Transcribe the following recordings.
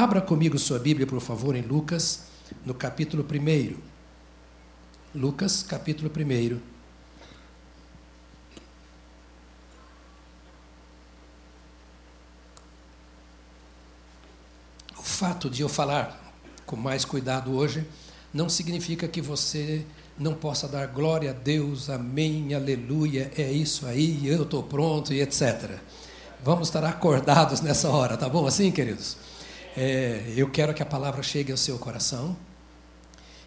Abra comigo sua Bíblia, por favor, em Lucas, no capítulo 1. Lucas, capítulo 1. O fato de eu falar com mais cuidado hoje não significa que você não possa dar glória a Deus, amém, aleluia, é isso aí, eu estou pronto e etc. Vamos estar acordados nessa hora, tá bom assim, queridos? É, eu quero que a palavra chegue ao seu coração.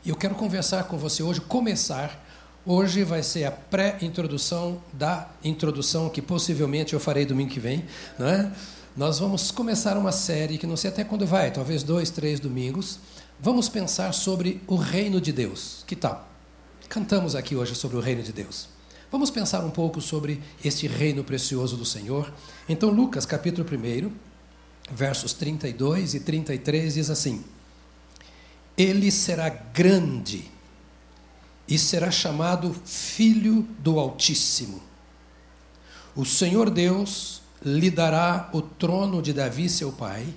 E eu quero conversar com você hoje, começar. Hoje vai ser a pré-introdução da introdução que possivelmente eu farei domingo que vem. Não é? Nós vamos começar uma série que não sei até quando vai, talvez dois, três domingos. Vamos pensar sobre o reino de Deus. Que tal? Cantamos aqui hoje sobre o reino de Deus. Vamos pensar um pouco sobre este reino precioso do Senhor. Então, Lucas, capítulo 1, versos 32 e 33 diz assim: Ele será grande e será chamado Filho do Altíssimo. O Senhor Deus lhe dará o trono de Davi, seu pai,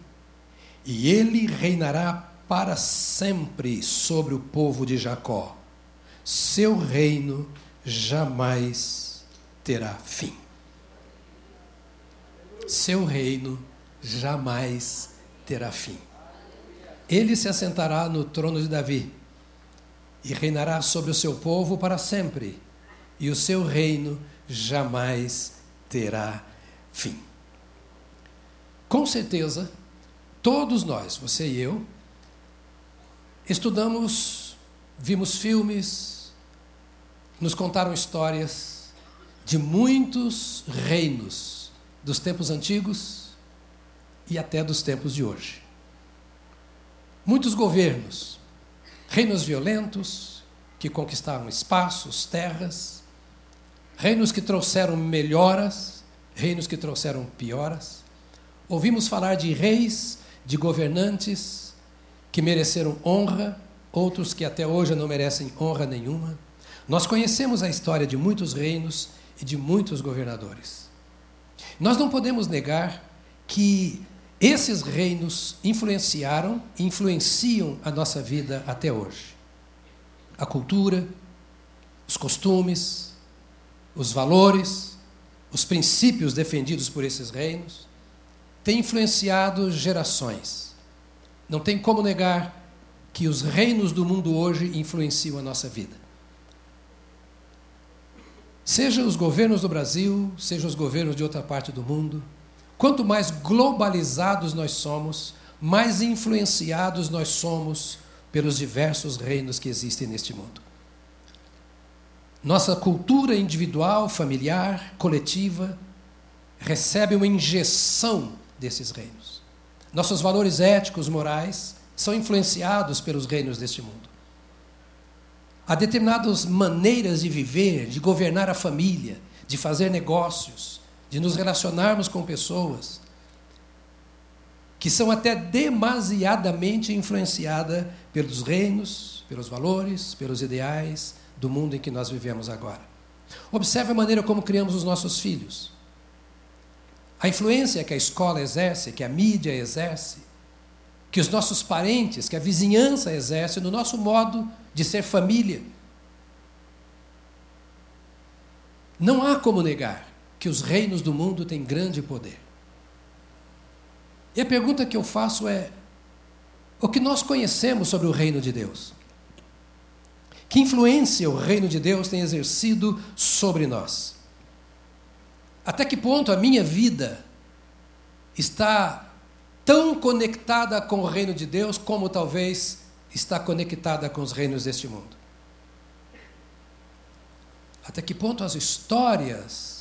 e ele reinará para sempre sobre o povo de Jacó seu reino jamais terá fim. Seu reino jamais terá fim. Ele se assentará no trono de Davi e reinará sobre o seu povo para sempre, e o seu reino jamais terá fim. Com certeza, todos nós, você e eu, estudamos, vimos filmes, nos contaram histórias de muitos reinos dos tempos antigos e até dos tempos de hoje. Muitos governos, reinos violentos que conquistaram espaços, terras, reinos que trouxeram melhoras, reinos que trouxeram pioras. Ouvimos falar de reis, de governantes que mereceram honra, outros que até hoje não merecem honra nenhuma. Nós conhecemos a história de muitos reinos e de muitos governadores. Nós não podemos negar que esses reinos influenciaram e influenciam a nossa vida até hoje. A cultura, os costumes, os valores, os princípios defendidos por esses reinos têm influenciado gerações. Não tem como negar que os reinos do mundo hoje influenciam a nossa vida. Seja os governos do Brasil, seja os governos de outra parte do mundo, quanto mais globalizados nós somos, mais influenciados nós somos pelos diversos reinos que existem neste mundo. Nossa cultura individual, familiar, coletiva, recebe uma injeção desses reinos. Nossos valores éticos, morais, são influenciados pelos reinos deste mundo. Há determinadas maneiras de viver, de governar a família, de fazer negócios, de nos relacionarmos com pessoas, que são até demasiadamente influenciadas pelos reinos, pelos valores, pelos ideais do mundo em que nós vivemos agora. Observe a maneira como criamos os nossos filhos. A influência que a escola exerce, que a mídia exerce, que os nossos parentes, que a vizinhança exerce no nosso modo de ser família. Não há como negar que os reinos do mundo têm grande poder. E a pergunta que eu faço é: o que nós conhecemos sobre o reino de Deus? Que influência o reino de Deus tem exercido sobre nós? Até que ponto a minha vida está tão conectada com o reino de Deus como talvez está conectada com os reinos deste mundo. Até que ponto as histórias,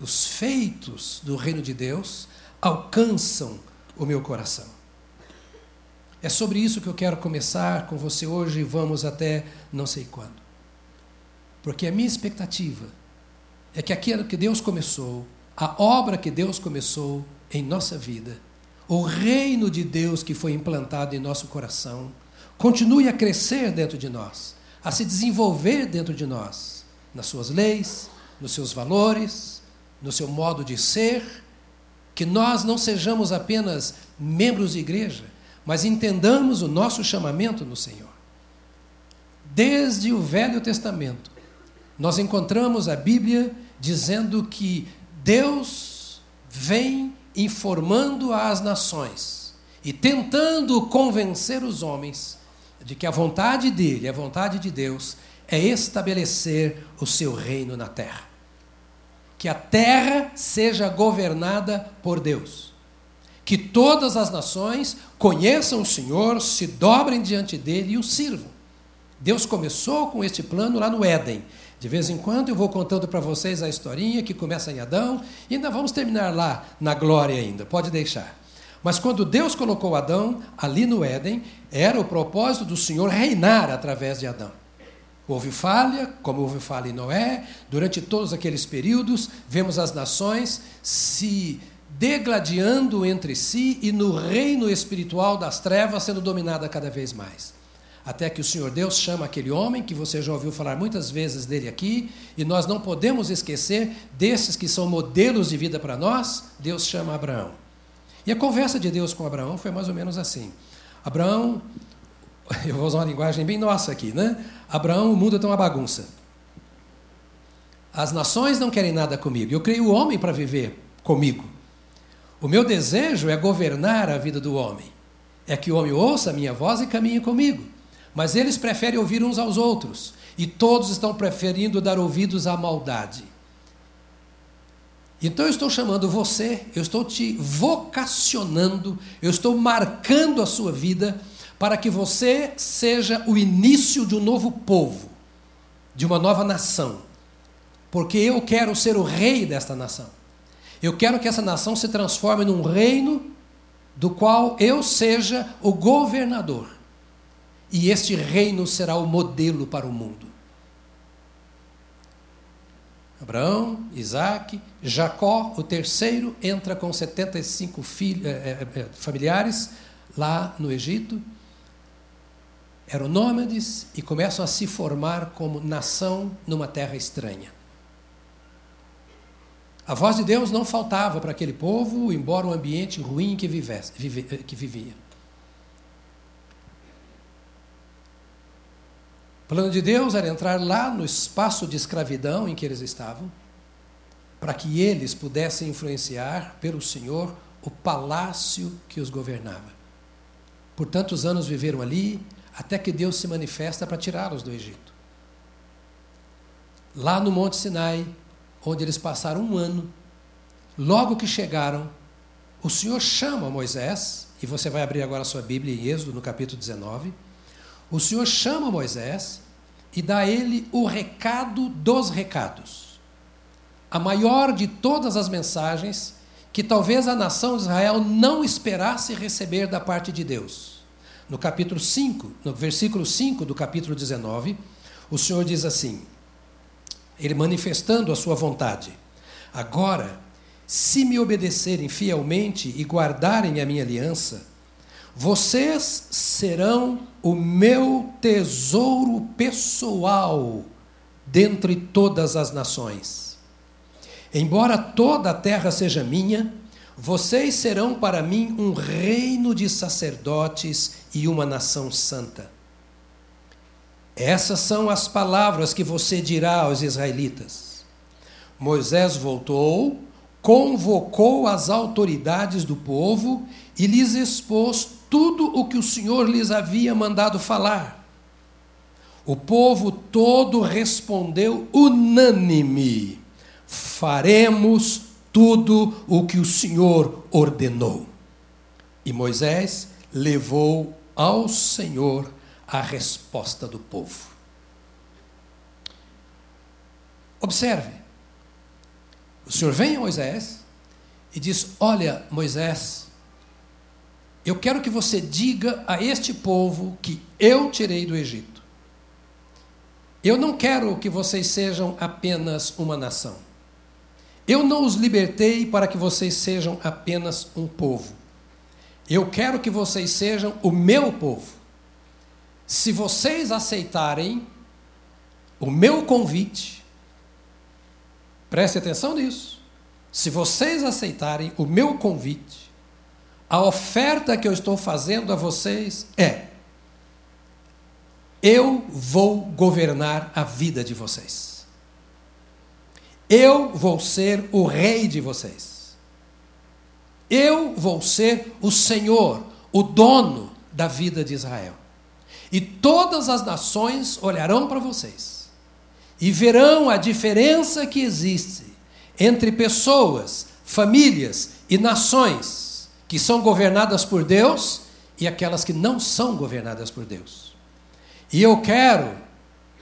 os feitos do reino de Deus alcançam o meu coração. É sobre isso que eu quero começar com você hoje e vamos até não sei quando. Porque a minha expectativa é que aquilo que Deus começou, a obra que Deus começou em nossa vida, o reino de Deus que foi implantado em nosso coração, continue a crescer dentro de nós, a se desenvolver dentro de nós, nas suas leis, nos seus valores, no seu modo de ser, que nós não sejamos apenas membros de igreja, mas entendamos o nosso chamamento no Senhor. Desde o Velho Testamento, nós encontramos a Bíblia dizendo que Deus vem informando às nações e tentando convencer os homens de que a vontade dele, a vontade de Deus, é estabelecer o seu reino na terra. Que a terra seja governada por Deus. Que todas as nações conheçam o Senhor, se dobrem diante dele e o sirvam. Deus começou com este plano lá no Éden. De vez em quando eu vou contando para vocês a historinha que começa em Adão e ainda vamos terminar lá na glória ainda, pode deixar. Mas quando Deus colocou Adão ali no Éden, era o propósito do Senhor reinar através de Adão. Houve falha, como houve falha em Noé, durante todos aqueles períodos, vemos as nações se degladiando entre si e no reino espiritual das trevas sendo dominada cada vez mais. Até que o Senhor Deus chama aquele homem, que você já ouviu falar muitas vezes dele aqui, e nós não podemos esquecer desses que são modelos de vida para nós, Deus chama Abraão. E a conversa de Deus com Abraão foi mais ou menos assim. Abraão, eu vou usar uma linguagem bem nossa aqui, né? Abraão, o mundo está uma bagunça. As nações não querem nada comigo. Eu criei o homem para viver comigo. O meu desejo é governar a vida do homem. É que o homem ouça a minha voz e caminhe comigo. Mas eles preferem ouvir uns aos outros. E todos estão preferindo dar ouvidos à maldade. Então eu estou chamando você, eu estou te vocacionando, eu estou marcando a sua vida para que você seja o início de um novo povo, de uma nova nação. Porque eu quero ser o rei desta nação. Eu quero que essa nação se transforme num reino do qual eu seja o governador e este reino será o modelo para o mundo. Abraão, Isaac, Jacó, o terceiro, entra com 75 filhos, é, é, familiares lá no Egito. Eram nômades e começam a se formar como nação numa terra estranha. A voz de Deus não faltava para aquele povo, embora o ambiente ruim que, vivesse, vive, que vivia. O plano de Deus era entrar lá no espaço de escravidão em que eles estavam, para que eles pudessem influenciar pelo Senhor o palácio que os governava. Por tantos anos viveram ali, até que Deus se manifesta para tirá-los do Egito. Lá no Monte Sinai, onde eles passaram um ano, logo que chegaram, o Senhor chama Moisés, e você vai abrir agora a sua Bíblia em Êxodo, no capítulo 19 o Senhor chama Moisés e dá a ele o recado dos recados. A maior de todas as mensagens que talvez a nação de Israel não esperasse receber da parte de Deus. No capítulo 5, no versículo 5 do capítulo 19, o Senhor diz assim: Ele manifestando a sua vontade. Agora, se me obedecerem fielmente e guardarem a minha aliança, vocês serão o meu tesouro pessoal dentre todas as nações. Embora toda a terra seja minha, vocês serão para mim um reino de sacerdotes e uma nação santa. Essas são as palavras que você dirá aos israelitas. Moisés voltou, convocou as autoridades do povo e lhes expôs tudo o que o Senhor lhes havia mandado falar. O povo todo respondeu unânime: faremos tudo o que o Senhor ordenou. E Moisés levou ao Senhor a resposta do povo. Observe, o Senhor vem a Moisés e diz: Olha, Moisés, eu quero que você diga a este povo que eu tirei do Egito. Eu não quero que vocês sejam apenas uma nação. Eu não os libertei para que vocês sejam apenas um povo. Eu quero que vocês sejam o meu povo. Se vocês aceitarem o meu convite, preste atenção nisso. Se vocês aceitarem o meu convite, A oferta que eu estou fazendo a vocês é: eu vou governar a vida de vocês. Eu vou ser o rei de vocês. Eu vou ser o Senhor, o dono da vida de Israel. E todas as nações olharão para vocês e verão a diferença que existe entre pessoas, famílias e nações que são governadas por Deus e aquelas que não são governadas por Deus. E eu quero,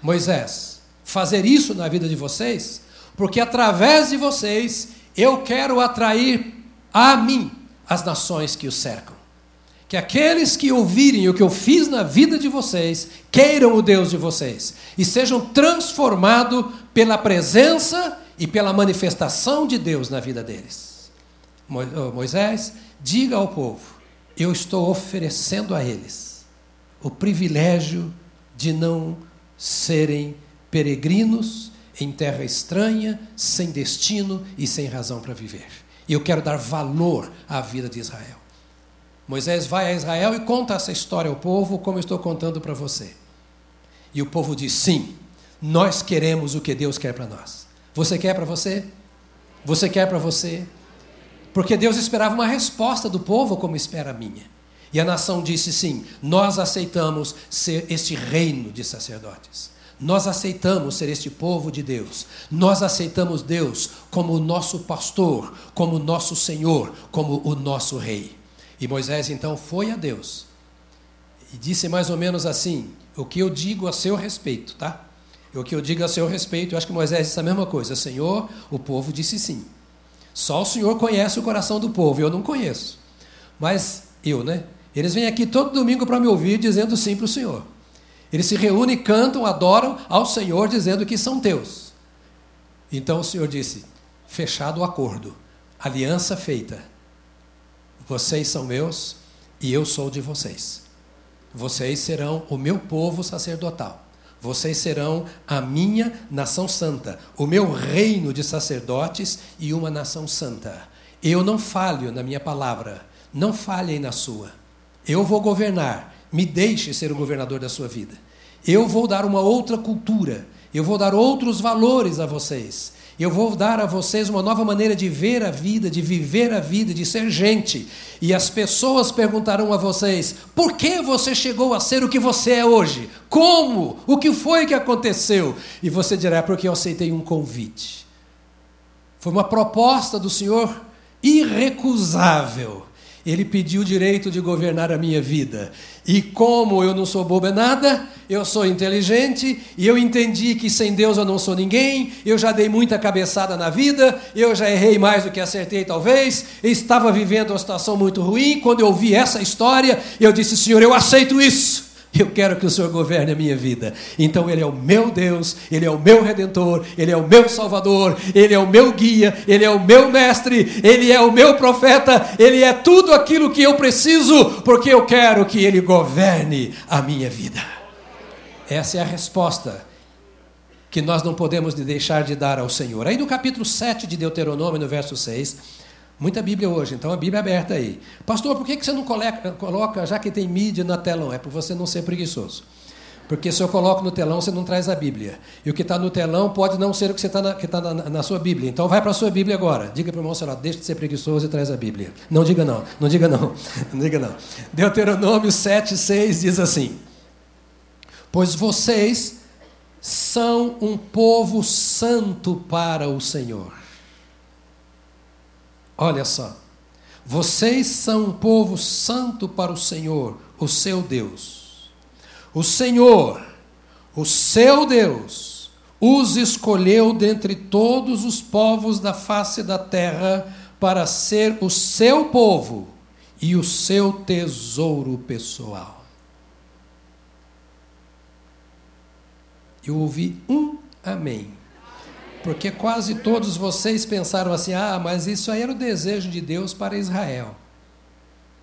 Moisés, fazer isso na vida de vocês, porque através de vocês eu quero atrair a mim as nações que o cercam. Que aqueles que ouvirem o que eu fiz na vida de vocês, queiram o Deus de vocês e sejam transformados pela presença e pela manifestação de Deus na vida deles. Moisés, diga ao povo: eu estou oferecendo a eles o privilégio de não serem peregrinos em terra estranha, sem destino e sem razão para viver. E eu quero dar valor à vida de Israel. Moisés vai a Israel e conta essa história ao povo, como estou contando para você. E o povo diz: sim, nós queremos o que Deus quer para nós. Você quer para você? Você quer para você? Porque Deus esperava uma resposta do povo, como espera a minha. E a nação disse sim: nós aceitamos ser este reino de sacerdotes. Nós aceitamos ser este povo de Deus. Nós aceitamos Deus como o nosso pastor, como o nosso Senhor, como o nosso rei. E Moisés então foi a Deus e disse mais ou menos assim: o que eu digo a seu respeito, tá? O que eu digo a seu respeito, eu acho que Moisés disse a mesma coisa. Senhor, o povo disse sim. Só o Senhor conhece o coração do povo, eu não conheço. Mas eu, né? Eles vêm aqui todo domingo para me ouvir dizendo sim para o Senhor. Eles se reúnem, cantam, adoram ao Senhor dizendo que são teus. Então o Senhor disse: fechado o acordo, aliança feita. Vocês são meus e eu sou de vocês. Vocês serão o meu povo sacerdotal. Vocês serão a minha nação santa, o meu reino de sacerdotes e uma nação santa. Eu não falho na minha palavra, não falhem na sua. Eu vou governar, me deixe ser o governador da sua vida. Eu vou dar uma outra cultura, eu vou dar outros valores a vocês. Eu vou dar a vocês uma nova maneira de ver a vida, de viver a vida, de ser gente. E as pessoas perguntarão a vocês: por que você chegou a ser o que você é hoje? Como? O que foi que aconteceu? E você dirá: porque eu aceitei um convite. Foi uma proposta do Senhor irrecusável. Ele pediu o direito de governar a minha vida. E como eu não sou bobo é nada, eu sou inteligente e eu entendi que sem Deus eu não sou ninguém, eu já dei muita cabeçada na vida, eu já errei mais do que acertei talvez, estava vivendo uma situação muito ruim. Quando eu ouvi essa história, eu disse: Senhor, eu aceito isso. Eu quero que o Senhor governe a minha vida. Então Ele é o meu Deus, Ele é o meu redentor, Ele é o meu salvador, Ele é o meu guia, Ele é o meu mestre, Ele é o meu profeta, Ele é tudo aquilo que eu preciso, porque eu quero que Ele governe a minha vida. Essa é a resposta que nós não podemos deixar de dar ao Senhor. Aí no capítulo 7 de Deuteronômio, no verso 6, Muita Bíblia hoje, então a Bíblia é aberta aí. Pastor, por que você não coloca, já que tem mídia na telão? É por você não ser preguiçoso. Porque se eu coloco no telão, você não traz a Bíblia. E o que está no telão pode não ser o que está na, tá na, na, sua Bíblia. Então vai para a sua Bíblia agora. Diga para o irmão, deixa de ser preguiçoso e traz a Bíblia. Não diga não, não diga não, não diga não. Deuteronômio 7, 6 diz assim: Pois vocês são um povo santo para o Senhor. Olha só. Vocês são um povo santo para o Senhor, o seu Deus. O Senhor, o seu Deus, os escolheu dentre todos os povos da face da terra para ser o seu povo e o seu tesouro pessoal. Eu ouvi um amém. Porque quase todos vocês pensaram assim: ah, mas isso aí era o desejo de Deus para Israel.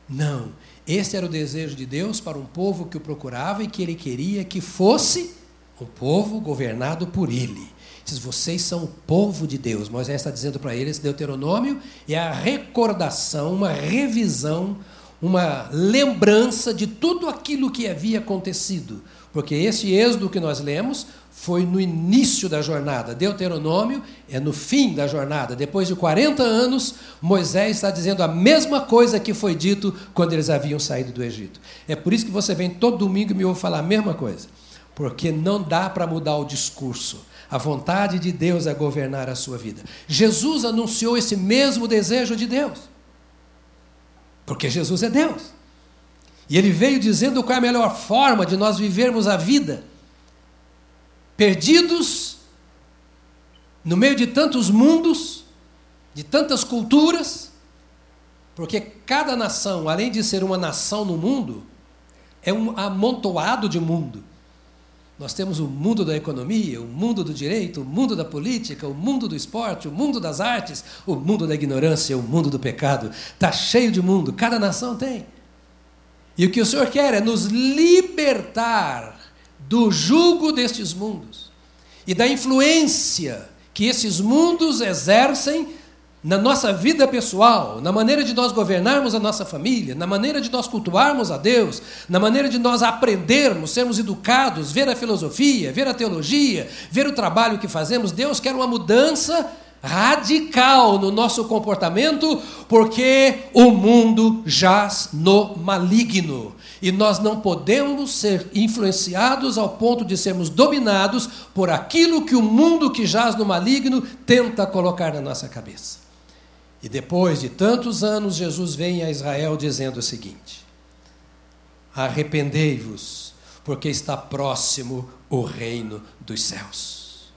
Não, esse era o desejo de Deus para um povo que o procurava e que ele queria que fosse um povo governado por ele. Diz: vocês são o povo de Deus. Moisés está dizendo para eles: Deuteronômio é a recordação, uma revisão, uma lembrança de tudo aquilo que havia acontecido. Porque esse êxodo que nós lemos foi no início da jornada. Deuteronômio é no fim da jornada. Depois de 40 anos, Moisés está dizendo a mesma coisa que foi dito quando eles haviam saído do Egito. É por isso que você vem todo domingo e me ouve falar a mesma coisa. Porque não dá para mudar o discurso. A vontade de Deus é governar a sua vida. Jesus anunciou esse mesmo desejo de Deus. Porque Jesus é Deus. E ele veio dizendo qual é a melhor forma de nós vivermos a vida perdidos no meio de tantos mundos, de tantas culturas, porque cada nação, além de ser uma nação no mundo, é um amontoado de mundo. Nós temos o mundo da economia, o mundo do direito, o mundo da política, o mundo do esporte, o mundo das artes, o mundo da ignorância, o mundo do pecado. Está cheio de mundo, cada nação tem. E o que o Senhor quer é nos libertar do jugo destes mundos e da influência que esses mundos exercem na nossa vida pessoal, na maneira de nós governarmos a nossa família, na maneira de nós cultuarmos a Deus, na maneira de nós aprendermos, sermos educados, ver a filosofia, ver a teologia, ver o trabalho que fazemos. Deus quer uma mudança radical no nosso comportamento, porque o mundo jaz no maligno. E nós não podemos ser influenciados ao ponto de sermos dominados por aquilo que o mundo que jaz no maligno tenta colocar na nossa cabeça. E depois de tantos anos, Jesus vem a Israel dizendo o seguinte: Arrependei-vos, porque está próximo o reino dos céus.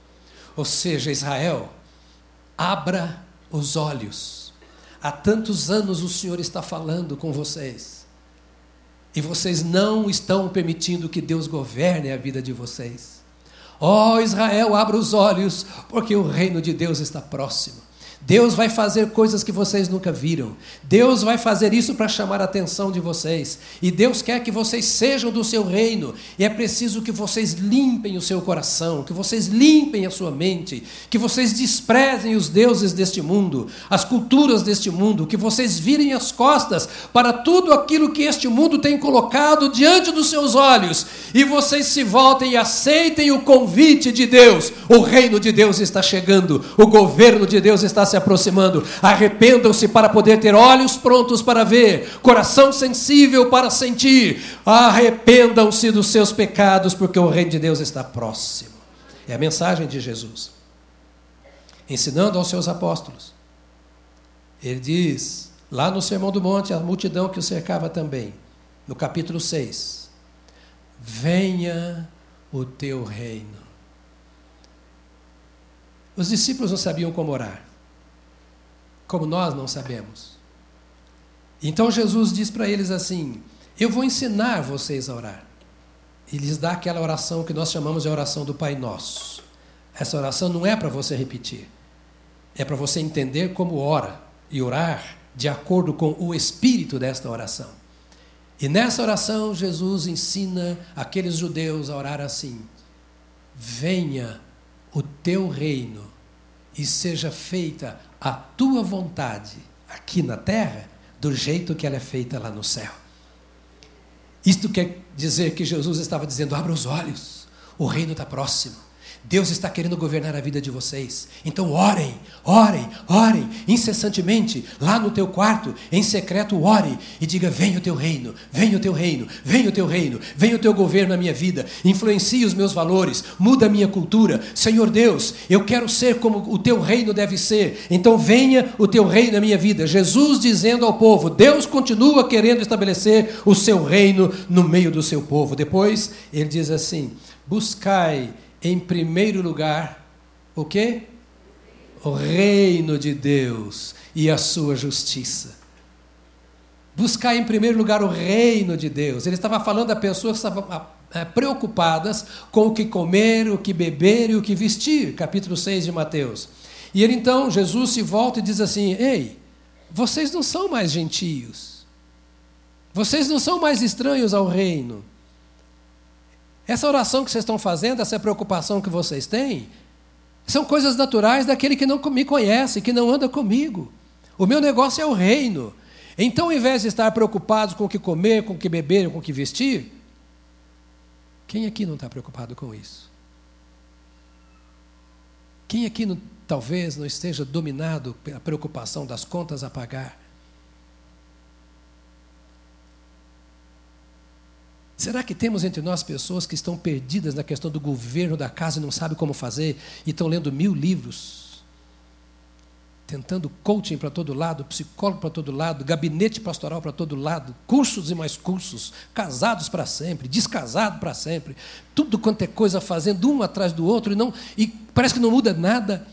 Ou seja, Israel, Abra os olhos. Há tantos anos o Senhor está falando com vocês. E vocês não estão permitindo que Deus governe a vida de vocês. Ó oh, Israel, abra os olhos, porque o reino de Deus está próximo. Deus vai fazer coisas que vocês nunca viram. Deus vai fazer isso para chamar a atenção de vocês. E Deus quer que vocês sejam do seu reino. E é preciso que vocês limpem o seu coração, que vocês limpem a sua mente, que vocês desprezem os deuses deste mundo, as culturas deste mundo, que vocês virem as costas para tudo aquilo que este mundo tem colocado diante dos seus olhos. E vocês se voltem e aceitem o convite de Deus. O reino de Deus está chegando, o governo de Deus está se se aproximando. Arrependam-se para poder ter olhos prontos para ver, coração sensível para sentir. Arrependam-se dos seus pecados, porque o reino de Deus está próximo. É a mensagem de Jesus. Ensinando aos seus apóstolos. Ele diz, lá no Sermão do Monte, a multidão que o cercava também, no capítulo 6: Venha o teu reino. Os discípulos não sabiam como orar como nós não sabemos. Então Jesus diz para eles assim: Eu vou ensinar vocês a orar. E lhes dá aquela oração que nós chamamos de oração do Pai Nosso. Essa oração não é para você repetir, é para você entender como ora e orar de acordo com o espírito desta oração. E nessa oração, Jesus ensina aqueles judeus a orar assim: Venha o teu reino e seja feita a tua vontade aqui na terra do jeito que ela é feita lá no céu. Isto quer dizer que Jesus estava dizendo: abra os olhos, o reino está próximo. Deus está querendo governar a vida de vocês. Então orem, orem, orem incessantemente, lá no teu quarto, em secreto, ore e diga: Venha o teu reino, venha o teu reino, venha o teu reino, venha o teu governo na minha vida, influencie os meus valores, muda a minha cultura. Senhor Deus, eu quero ser como o teu reino deve ser. Então venha o teu reino na minha vida. Jesus dizendo ao povo: Deus continua querendo estabelecer o seu reino no meio do seu povo. Depois ele diz assim: Buscai em primeiro lugar o quê? O reino de Deus e a sua justiça. Buscar em primeiro lugar o reino de Deus. Ele estava falando a pessoas que estavam ah, é, preocupadas com o que comer, o que beber e o que vestir. Capítulo 6 de Mateus. E ele então, Jesus se volta e diz assim: Ei, vocês não são mais gentios. Vocês não são mais estranhos ao reino. Essa oração que vocês estão fazendo, essa preocupação que vocês têm, São coisas naturais daquele que não me conhece, que não anda comigo. O meu negócio é o reino. Então, ao invés de estar preocupados com o que comer, com o que beber, com o que vestir, quem aqui não está preocupado com isso? Quem aqui não, talvez não esteja dominado pela preocupação das contas a pagar? Será que temos entre nós pessoas que estão perdidas na questão do governo da casa e não sabem como fazer e estão lendo mil livros? Tentando coaching para todo lado, psicólogo para todo lado, gabinete pastoral para todo lado, cursos e mais cursos, casados para sempre, descasados para sempre, tudo quanto é coisa fazendo um atrás do outro e, não, e parece que não muda nada.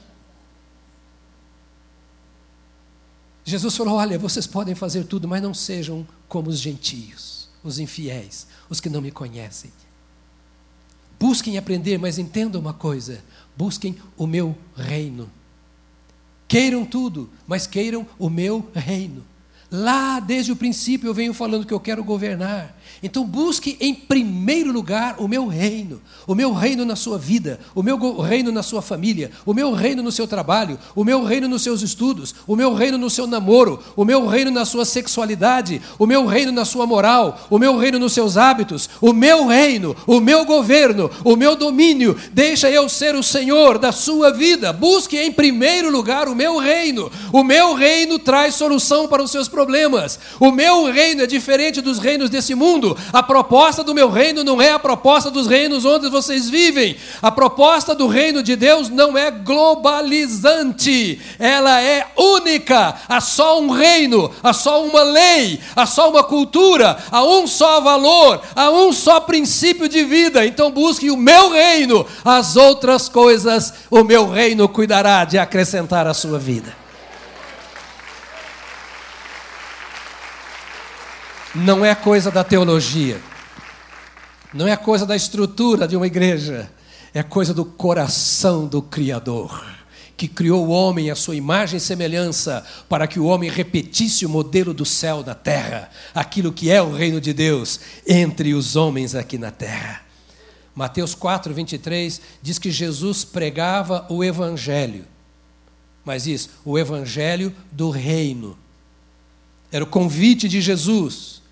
Jesus falou: Olha, vocês podem fazer tudo, mas não sejam como os gentios, os infiéis, os que não me conhecem. Busquem aprender, mas entendam uma coisa: busquem o meu reino. Queiram tudo, mas queiram o meu reino. Lá desde o princípio eu venho falando que eu quero governar. Então busque em primeiro lugar o meu reino, o meu reino na sua vida, o meu reino na sua família, o meu reino no seu trabalho, o meu reino nos seus estudos, o meu reino no seu namoro, o meu reino na sua sexualidade, o meu reino na sua moral, o meu reino nos seus hábitos, o meu reino, o meu governo, o meu domínio. Deixa eu ser o Senhor da sua vida. Busque em primeiro lugar o meu reino. O meu reino traz solução para os seus problemas. O meu reino é diferente dos reinos desse mundo. A proposta do meu reino não é a proposta dos reinos onde vocês vivem. A proposta do reino de Deus não é globalizante, ela é única. Há só um reino, há só uma lei, há só uma cultura, há um só valor, há um só princípio de vida. Então busque o meu reino, as outras coisas o meu reino cuidará de acrescentar à sua vida. Não é coisa da teologia, não é coisa da estrutura de uma igreja, é coisa do coração do Criador, que criou o homem à sua imagem e semelhança, para que o homem repetisse o modelo do céu na terra, aquilo que é o reino de Deus entre os homens aqui na terra. Mateus 4, 23 diz que Jesus pregava o Evangelho, mas isso, o Evangelho do reino. Era o convite de Jesus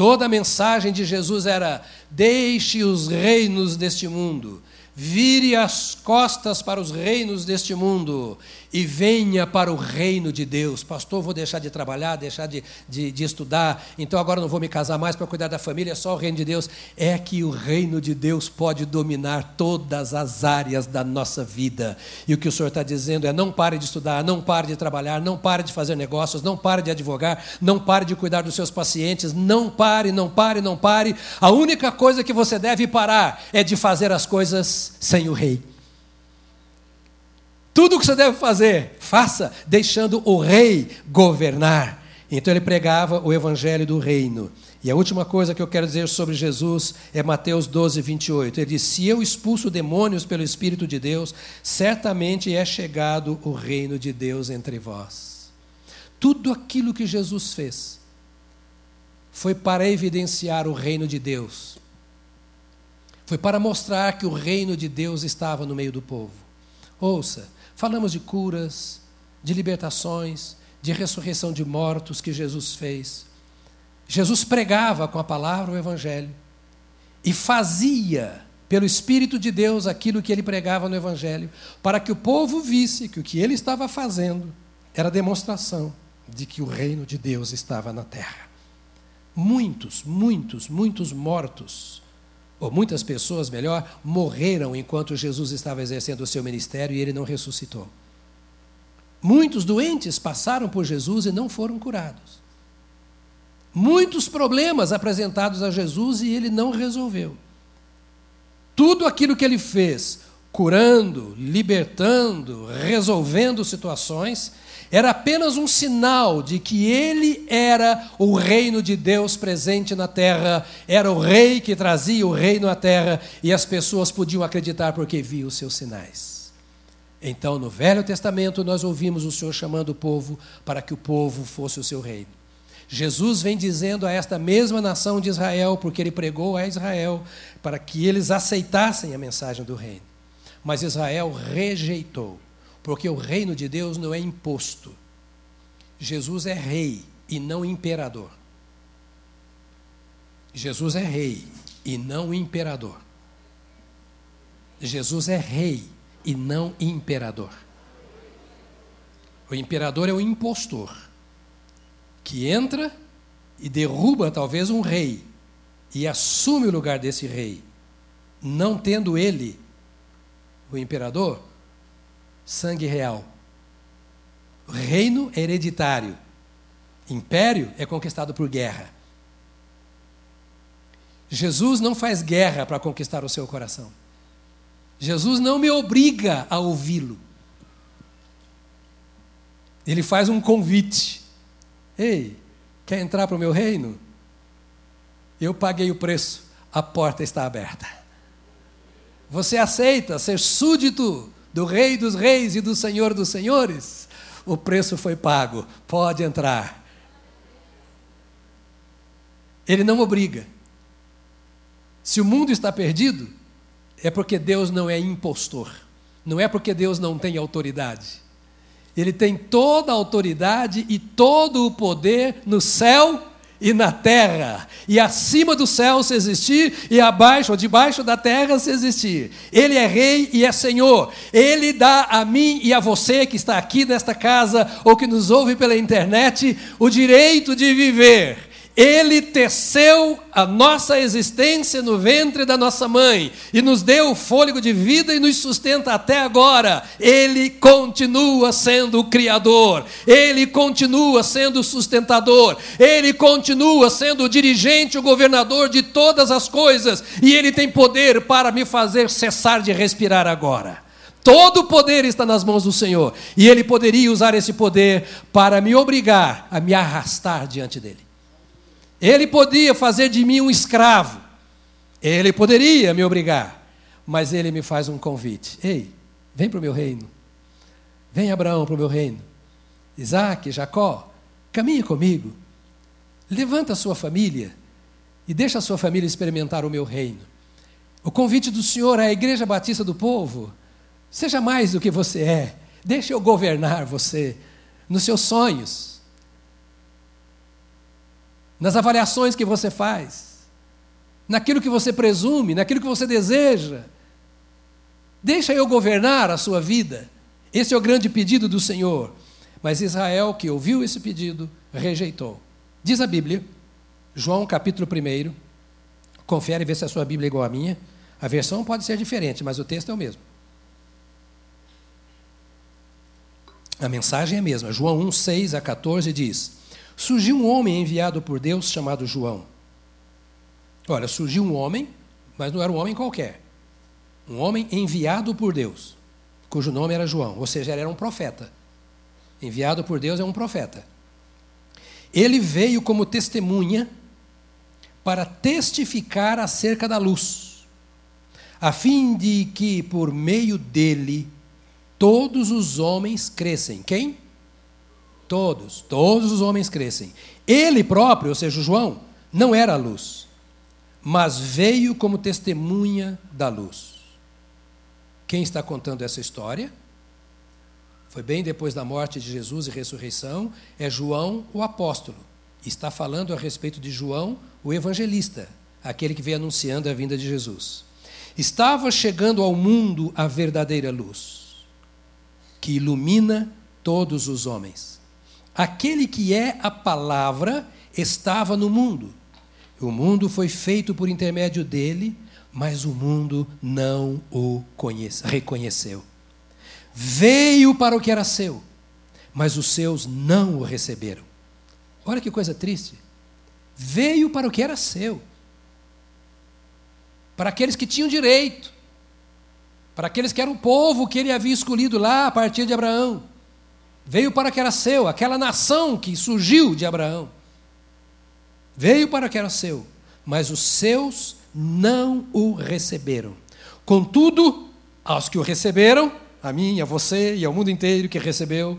Toda a mensagem de Jesus era: deixe os reinos deste mundo, vire as costas para os reinos deste mundo e venha para o reino de Deus. Pastor, vou deixar de trabalhar, deixar de, de, de estudar, então agora não vou me casar mais para cuidar da família, é só o reino de Deus. É que o reino de Deus pode dominar todas as áreas da nossa vida. E o que o Senhor está dizendo é: não pare de estudar, não pare de trabalhar, não pare de fazer negócios, não pare de advogar, não pare de cuidar dos seus pacientes, não pare, não pare, não pare. A única coisa que você deve parar é de fazer as coisas sem o rei. Tudo o que você deve fazer, faça deixando o rei governar. Então ele pregava o evangelho do reino. E a última coisa que eu quero dizer sobre Jesus é Mateus 12, 28. Ele diz: Se eu expulso demônios pelo Espírito de Deus, certamente é chegado o reino de Deus entre vós. Tudo aquilo que Jesus fez foi para evidenciar o reino de Deus. Foi para mostrar que o reino de Deus estava no meio do povo. Ouça, Falamos de curas, de libertações, de ressurreição de mortos que Jesus fez. Jesus pregava com a palavra o Evangelho e fazia, pelo Espírito de Deus, aquilo que ele pregava no Evangelho, para que o povo visse que o que ele estava fazendo era demonstração de que o reino de Deus estava na terra. Muitos, muitos, muitos mortos ou muitas pessoas, melhor, morreram enquanto Jesus estava exercendo o seu ministério e ele não ressuscitou. Muitos doentes passaram por Jesus e não foram curados. Muitos problemas apresentados a Jesus e ele não resolveu. Tudo aquilo que ele fez, curando, libertando, resolvendo situações, era apenas um sinal de que ele era o reino de Deus presente na terra, era o rei que trazia o reino à terra e as pessoas podiam acreditar porque viam os seus sinais. Então, no Velho Testamento, nós ouvimos o Senhor chamando o povo para que o povo fosse o seu reino. Jesus vem dizendo a esta mesma nação de Israel, porque ele pregou a Israel, para que eles aceitassem a mensagem do reino. Mas Israel rejeitou, porque o reino de Deus não é imposto. Jesus é rei e não imperador. Jesus é rei e não imperador. Jesus é rei e não imperador. O imperador é o impostor, que entra e derruba talvez um rei e assume o lugar desse rei, não tendo ele, o imperador, sangue real. Reino hereditário, império é conquistado por guerra. Jesus não faz guerra para conquistar o seu coração. Jesus não me obriga a ouvi-lo. Ele faz um convite. Ei, quer entrar para o meu reino? Eu paguei o preço, a porta está aberta. Você aceita ser súdito do Rei dos Reis e do Senhor dos Senhores? O preço foi pago, pode entrar. Ele não obriga. Se o mundo está perdido, é porque Deus não é impostor. Não é porque Deus não tem autoridade. Ele tem toda a autoridade e todo o poder no céu e na terra, e acima do céu se existir, e abaixo ou debaixo da terra se existir. Ele é rei e é senhor. Ele dá a mim e a você que está aqui nesta casa ou que nos ouve pela internet o direito de viver ele teceu a nossa existência no ventre da nossa mãe e nos deu o fôlego de vida e nos sustenta até agora. Ele continua sendo o Criador, ele continua sendo o sustentador, ele continua sendo o dirigente, o governador de todas as coisas e ele tem poder para me fazer cessar de respirar agora. Todo o poder está nas mãos do Senhor e ele poderia usar esse poder para me obrigar a me arrastar diante dele. Ele podia fazer de mim um escravo. Ele poderia me obrigar. Mas ele me faz um convite: Ei, vem para o meu reino. Vem, Abraão, para o meu reino. Isaac, Jacó, caminhe comigo. Levanta a sua família e deixa a sua família experimentar o meu reino. O convite do Senhor à Igreja Batista do Povo: seja mais do que você é. Deixe eu governar você nos seus sonhos nas avaliações que você faz, naquilo que você presume, naquilo que você deseja. Deixa eu governar a sua vida. Esse é o grande pedido do Senhor. Mas Israel, que ouviu esse pedido, rejeitou. Diz a Bíblia, João capítulo 1, confere ver se a sua Bíblia é igual à minha. A versão pode ser diferente, mas o texto é o mesmo. A mensagem é a mesma. João 1, 6 a 14 diz: surgiu um homem enviado por Deus chamado João. Olha, surgiu um homem, mas não era um homem qualquer. Um homem enviado por Deus, cujo nome era João, ou seja, ele era um profeta. Enviado por Deus é um profeta. Ele veio como testemunha para testificar acerca da luz, a fim de que por meio dele todos os homens crescem. Quem? Todos, todos os homens crescem. Ele próprio, ou seja, João, não era a luz, mas veio como testemunha da luz. Quem está contando essa história? Foi bem depois da morte de Jesus e ressurreição, é João, o apóstolo. Está falando a respeito de João, o evangelista, aquele que veio anunciando a vinda de Jesus. Estava chegando ao mundo a verdadeira luz, que ilumina todos os homens. Aquele que é a palavra estava no mundo. O mundo foi feito por intermédio dele, mas o mundo não o conhece, reconheceu. Veio para o que era seu, mas os seus não o receberam. Olha que coisa triste. Veio para o que era seu, para aqueles que tinham direito, para aqueles que eram o povo que ele havia escolhido lá a partir de Abraão veio para que era seu, aquela nação que surgiu de Abraão. Veio para que era seu, mas os seus não o receberam. Contudo, aos que o receberam, a mim, a você e ao mundo inteiro que recebeu,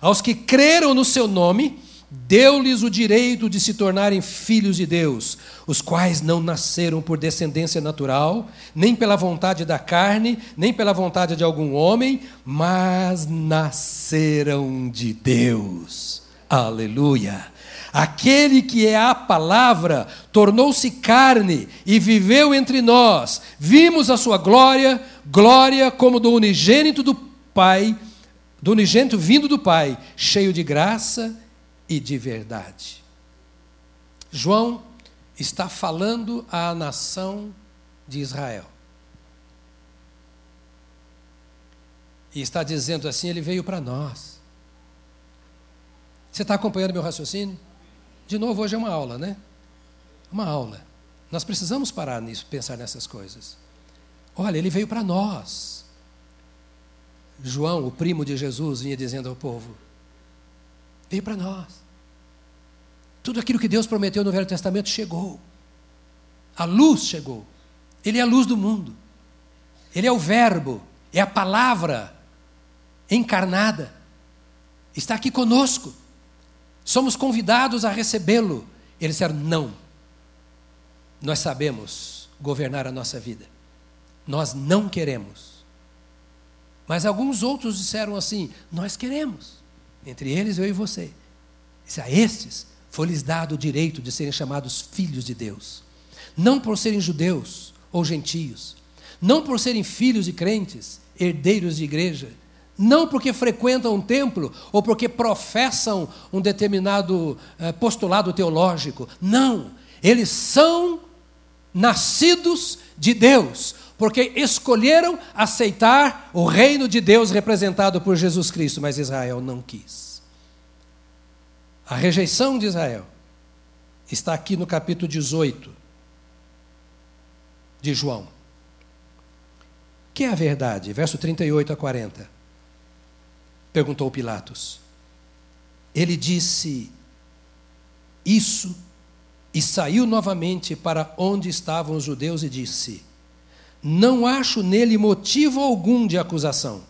aos que creram no seu nome, deu-lhes o direito de se tornarem filhos de Deus, os quais não nasceram por descendência natural, nem pela vontade da carne, nem pela vontade de algum homem, mas nasceram de Deus. Aleluia! Aquele que é a palavra tornou-se carne e viveu entre nós. Vimos a sua glória, glória como do unigênito do Pai, do unigênito vindo do Pai, cheio de graça e de verdade. João está falando à nação de Israel. E está dizendo assim: ele veio para nós. Você está acompanhando meu raciocínio? De novo, hoje é uma aula, né? Uma aula. Nós precisamos parar nisso, pensar nessas coisas. Olha, ele veio para nós. João, o primo de Jesus, vinha dizendo ao povo: veio para nós. Tudo aquilo que Deus prometeu no Velho Testamento chegou. A luz chegou. Ele é a luz do mundo. Ele é o Verbo, é a palavra encarnada. Está aqui conosco. Somos convidados a recebê-lo. Eles disseram: não. Nós sabemos governar a nossa vida. Nós não queremos. Mas alguns outros disseram assim: nós queremos. Entre eles, eu e você. Se a estes foi-lhes dado o direito de serem chamados filhos de Deus. Não por serem judeus ou gentios. Não por serem filhos de crentes, herdeiros de igreja não porque frequentam um templo ou porque professam um determinado eh, postulado teológico. Não, eles são nascidos de Deus, porque escolheram aceitar o reino de Deus representado por Jesus Cristo, mas Israel não quis. A rejeição de Israel está aqui no capítulo 18 de João. Que é a verdade? Verso 38 a 40 perguntou Pilatos. Ele disse isso e saiu novamente para onde estavam os judeus e disse: Não acho nele motivo algum de acusação.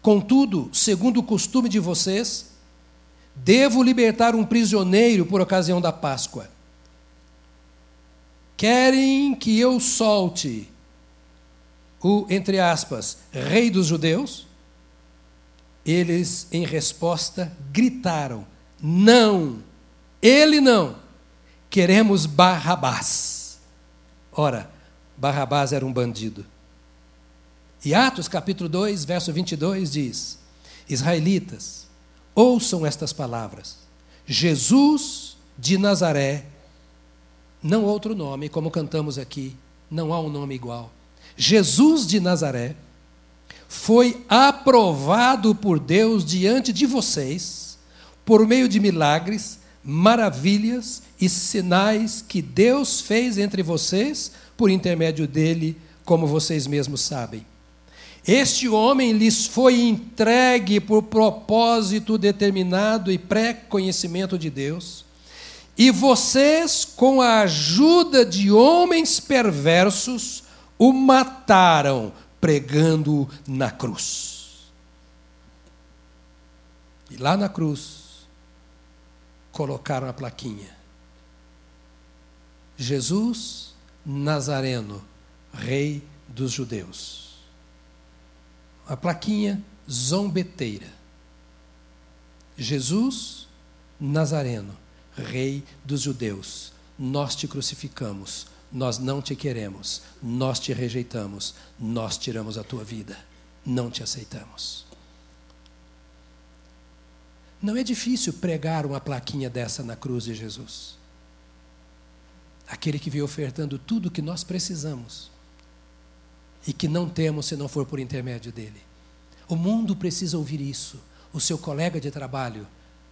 Contudo, segundo o costume de vocês, devo libertar um prisioneiro por ocasião da Páscoa. Querem que eu solte o, entre aspas, rei dos judeus? Eles, em resposta, gritaram: Não, ele não, queremos Barrabás. Ora, Barrabás era um bandido. E Atos capítulo 2, verso 22 diz: Israelitas, ouçam estas palavras. Jesus de Nazaré, não outro nome, como cantamos aqui, não há um nome igual. Jesus de Nazaré foi aprovado por Deus diante de vocês, por meio de milagres, maravilhas e sinais que Deus fez entre vocês por intermédio dele, como vocês mesmos sabem. Este homem lhes foi entregue por propósito determinado e pré-conhecimento de Deus, e vocês, com a ajuda de homens perversos, o mataram pregando na cruz. E lá na cruz, colocaram a plaquinha: Jesus Nazareno, Rei dos Judeus. A plaquinha zombeteira. Jesus Nazareno, Rei dos Judeus, nós te crucificamos nós não te queremos, nós te rejeitamos, nós tiramos a tua vida, não te aceitamos. Não é difícil pregar uma plaquinha dessa na cruz de Jesus. Aquele que veio ofertando tudo o que nós precisamos e que não temos se não for por intermédio dele. O mundo precisa ouvir isso. O seu colega de trabalho,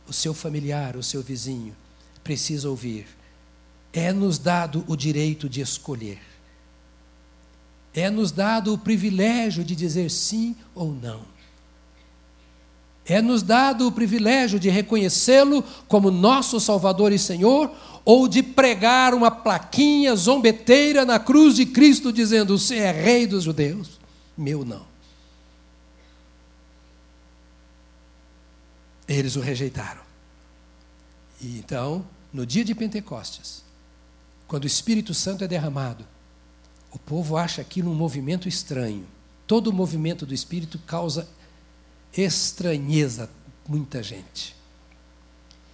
o seu familiar, o seu vizinho precisa ouvir é-nos dado o direito de escolher. É-nos dado o privilégio de dizer sim ou não. É-nos dado o privilégio de reconhecê-lo como nosso Salvador e Senhor, ou de pregar uma plaquinha zombeteira na cruz de Cristo dizendo: Você é rei dos judeus? Meu não. Eles o rejeitaram. E então, no dia de Pentecostes, quando o Espírito Santo é derramado, o povo acha aquilo um movimento estranho. Todo movimento do Espírito causa estranheza muita gente.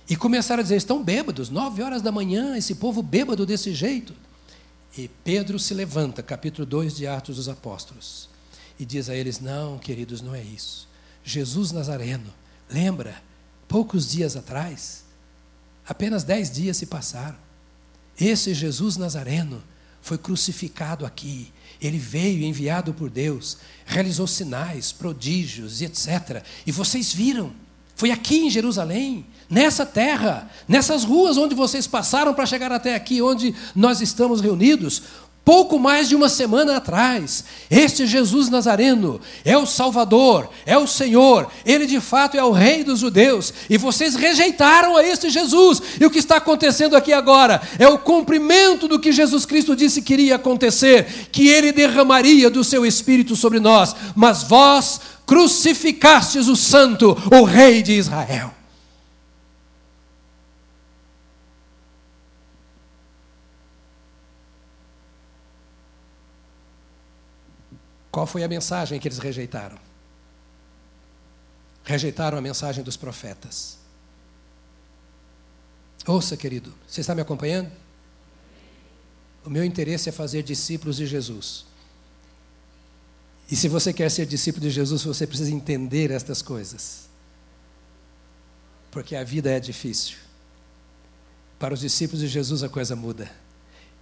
E começaram a dizer: estão bêbados, nove horas da manhã, esse povo bêbado desse jeito. E Pedro se levanta, capítulo 2 de Atos dos Apóstolos, e diz a eles: Não, queridos, não é isso. Jesus Nazareno, lembra, poucos dias atrás, apenas dez dias se passaram. Esse Jesus Nazareno foi crucificado aqui. Ele veio enviado por Deus, realizou sinais, prodígios e etc. E vocês viram. Foi aqui em Jerusalém, nessa terra, nessas ruas onde vocês passaram para chegar até aqui, onde nós estamos reunidos pouco mais de uma semana atrás. Este Jesus Nazareno é o Salvador, é o Senhor, ele de fato é o Rei dos judeus, e vocês rejeitaram a este Jesus. E o que está acontecendo aqui agora é o cumprimento do que Jesus Cristo disse que iria acontecer, que ele derramaria do seu espírito sobre nós, mas vós crucificastes o Santo, o Rei de Israel. Qual foi a mensagem que eles rejeitaram? Rejeitaram a mensagem dos profetas. Ouça, querido, você está me acompanhando? O meu interesse é fazer discípulos de Jesus. E se você quer ser discípulo de Jesus, você precisa entender estas coisas. Porque a vida é difícil. Para os discípulos de Jesus a coisa muda.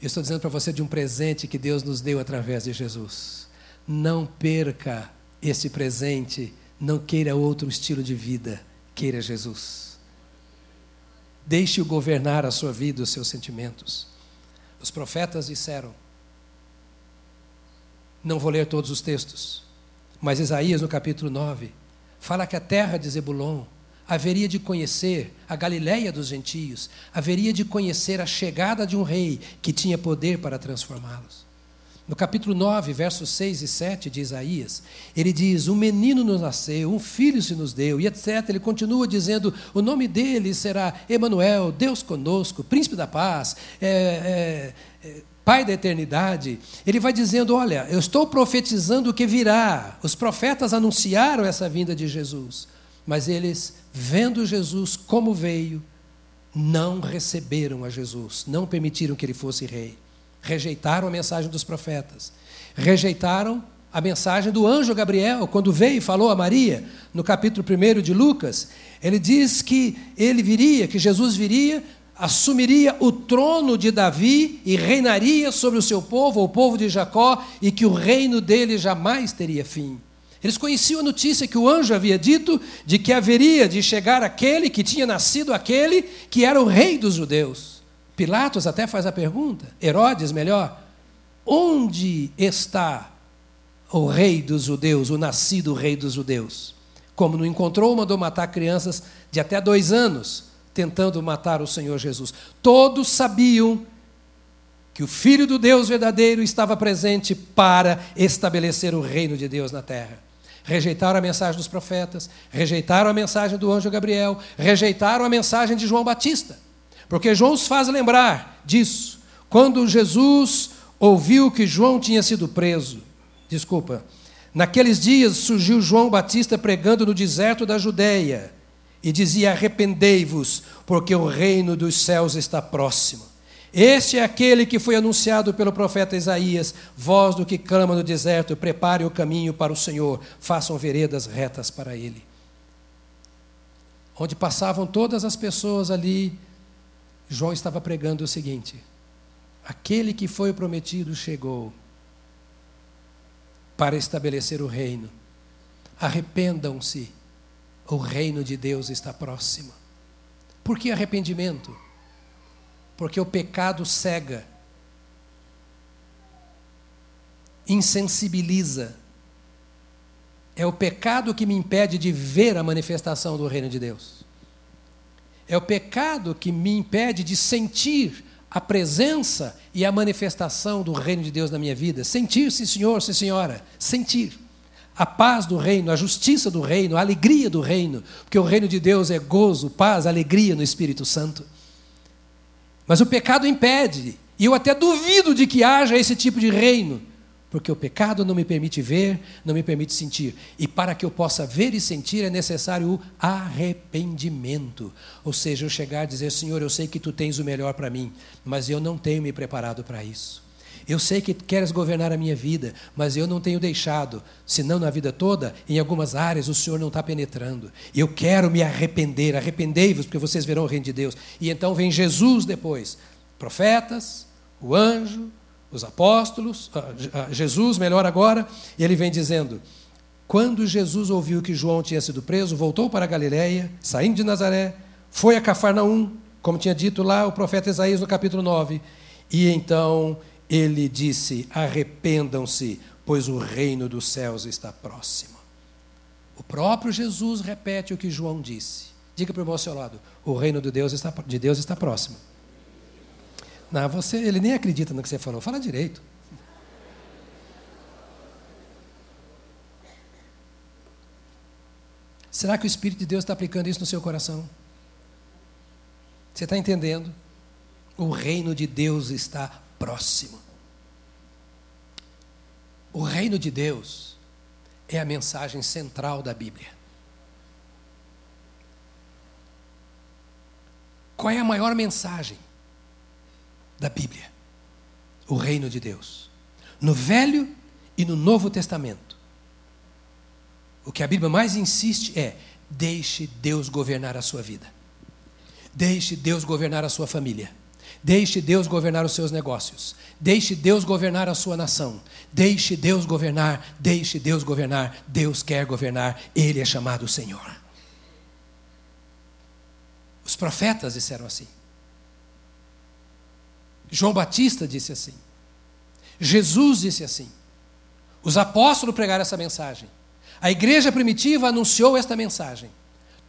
Eu estou dizendo para você de um presente que Deus nos deu através de Jesus. Não perca esse presente, não queira outro estilo de vida, queira Jesus. Deixe-o governar a sua vida, os seus sentimentos. Os profetas disseram, não vou ler todos os textos, mas Isaías, no capítulo 9, fala que a terra de Zebulon haveria de conhecer a Galiléia dos gentios, haveria de conhecer a chegada de um rei que tinha poder para transformá-los. No capítulo 9, versos 6 e 7 de Isaías, ele diz: Um menino nos nasceu, um filho se nos deu, e etc. Ele continua dizendo: O nome dele será Emanuel, Deus conosco, príncipe da paz, é, é, é, Pai da eternidade. Ele vai dizendo: Olha, eu estou profetizando o que virá. Os profetas anunciaram essa vinda de Jesus, mas eles, vendo Jesus como veio, não receberam a Jesus, não permitiram que ele fosse rei. Rejeitaram a mensagem dos profetas. Rejeitaram a mensagem do anjo Gabriel, quando veio e falou a Maria, no capítulo 1 de Lucas. Ele diz que ele viria, que Jesus viria, assumiria o trono de Davi e reinaria sobre o seu povo, o povo de Jacó, e que o reino dele jamais teria fim. Eles conheciam a notícia que o anjo havia dito de que haveria de chegar aquele que tinha nascido aquele que era o rei dos judeus. Pilatos até faz a pergunta, Herodes melhor, onde está o rei dos judeus, o nascido rei dos judeus? Como não encontrou, mandou matar crianças de até dois anos, tentando matar o Senhor Jesus. Todos sabiam que o Filho do Deus verdadeiro estava presente para estabelecer o reino de Deus na terra. Rejeitaram a mensagem dos profetas, rejeitaram a mensagem do anjo Gabriel, rejeitaram a mensagem de João Batista. Porque João os faz lembrar disso. Quando Jesus ouviu que João tinha sido preso, desculpa, naqueles dias surgiu João Batista pregando no deserto da Judéia e dizia: Arrependei-vos, porque o reino dos céus está próximo. Este é aquele que foi anunciado pelo profeta Isaías, voz do que clama no deserto: prepare o caminho para o Senhor, façam veredas retas para ele. Onde passavam todas as pessoas ali, João estava pregando o seguinte: aquele que foi prometido chegou para estabelecer o reino. Arrependam-se, o reino de Deus está próximo. Por que arrependimento? Porque o pecado cega, insensibiliza. É o pecado que me impede de ver a manifestação do reino de Deus. É o pecado que me impede de sentir a presença e a manifestação do reino de Deus na minha vida. Sentir, sim, senhor, sim, senhora. Sentir. a paz do reino, a justiça do reino, a alegria do reino, porque o reino de Deus é gozo, paz, alegria no Espírito Santo. Mas o pecado impede, e eu até duvido de que haja esse tipo de reino, porque o pecado não me permite ver, não me permite sentir. E para que eu possa ver e sentir é necessário o arrependimento. Ou seja, eu chegar a dizer: Senhor, eu sei que tu tens o melhor para mim, mas eu não tenho me preparado para isso. Eu sei que queres governar a minha vida, mas eu não tenho deixado, se não na vida toda, em algumas áreas o Senhor não está penetrando. Eu quero me arrepender, arrependei-vos, porque vocês verão o reino de Deus. E então vem Jesus depois, profetas, o anjo, os apóstolos, Jesus, melhor agora, e ele vem dizendo: quando Jesus ouviu que João tinha sido preso, voltou para a Galiléia, saindo de Nazaré, foi a Cafarnaum, como tinha dito lá o profeta Isaías no capítulo 9, e então ele disse: arrependam-se, pois o reino dos céus está próximo. O próprio Jesus repete o que João disse. Diga para o irmão ao seu lado: o reino de Deus está, de Deus está próximo. Não, você, ele nem acredita no que você falou. Fala direito. Será que o Espírito de Deus está aplicando isso no seu coração? Você está entendendo? O reino de Deus está próximo. O reino de Deus é a mensagem central da Bíblia. Qual é a maior mensagem da Bíblia? O reino de Deus. No Velho e no Novo Testamento. O que a Bíblia mais insiste é: deixe Deus governar a sua vida. Deixe Deus governar a sua família. Deixe Deus governar os seus negócios. Deixe Deus governar a sua nação. Deixe Deus governar. Deixe Deus governar. Deus quer governar. Ele é chamado Senhor. Os profetas disseram assim. João Batista disse assim. Jesus disse assim. Os apóstolos pregaram essa mensagem. A igreja primitiva anunciou esta mensagem.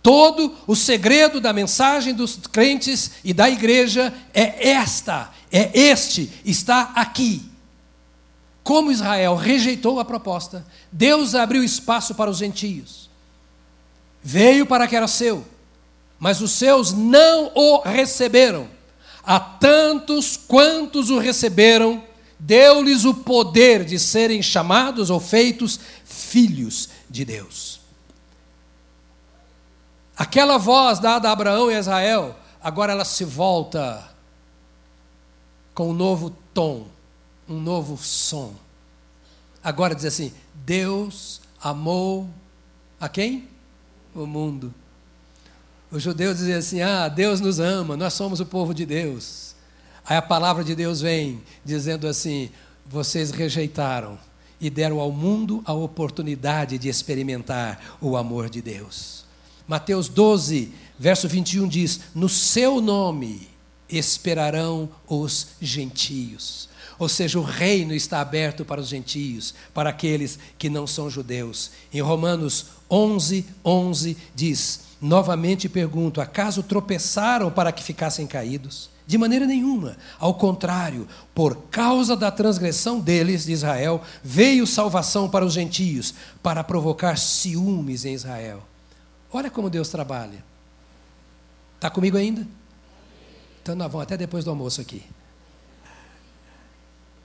Todo o segredo da mensagem dos crentes e da igreja é esta, é este, está aqui. Como Israel rejeitou a proposta, Deus abriu espaço para os gentios. Veio para que era seu, mas os seus não o receberam. A tantos quantos o receberam, deu-lhes o poder de serem chamados ou feitos filhos de Deus. Aquela voz dada a Abraão e a Israel, agora ela se volta com um novo tom, um novo som. Agora diz assim: Deus amou a quem? O mundo. Os judeus diziam assim: Ah, Deus nos ama, nós somos o povo de Deus. Aí a palavra de Deus vem dizendo assim: Vocês rejeitaram e deram ao mundo a oportunidade de experimentar o amor de Deus. Mateus 12, verso 21 diz: No seu nome esperarão os gentios. Ou seja, o reino está aberto para os gentios, para aqueles que não são judeus. Em Romanos 11, 11 diz: Novamente pergunto: acaso tropeçaram para que ficassem caídos? De maneira nenhuma. Ao contrário, por causa da transgressão deles, de Israel, veio salvação para os gentios, para provocar ciúmes em Israel. Olha como Deus trabalha. Está comigo ainda? Então nós vamos até depois do almoço aqui.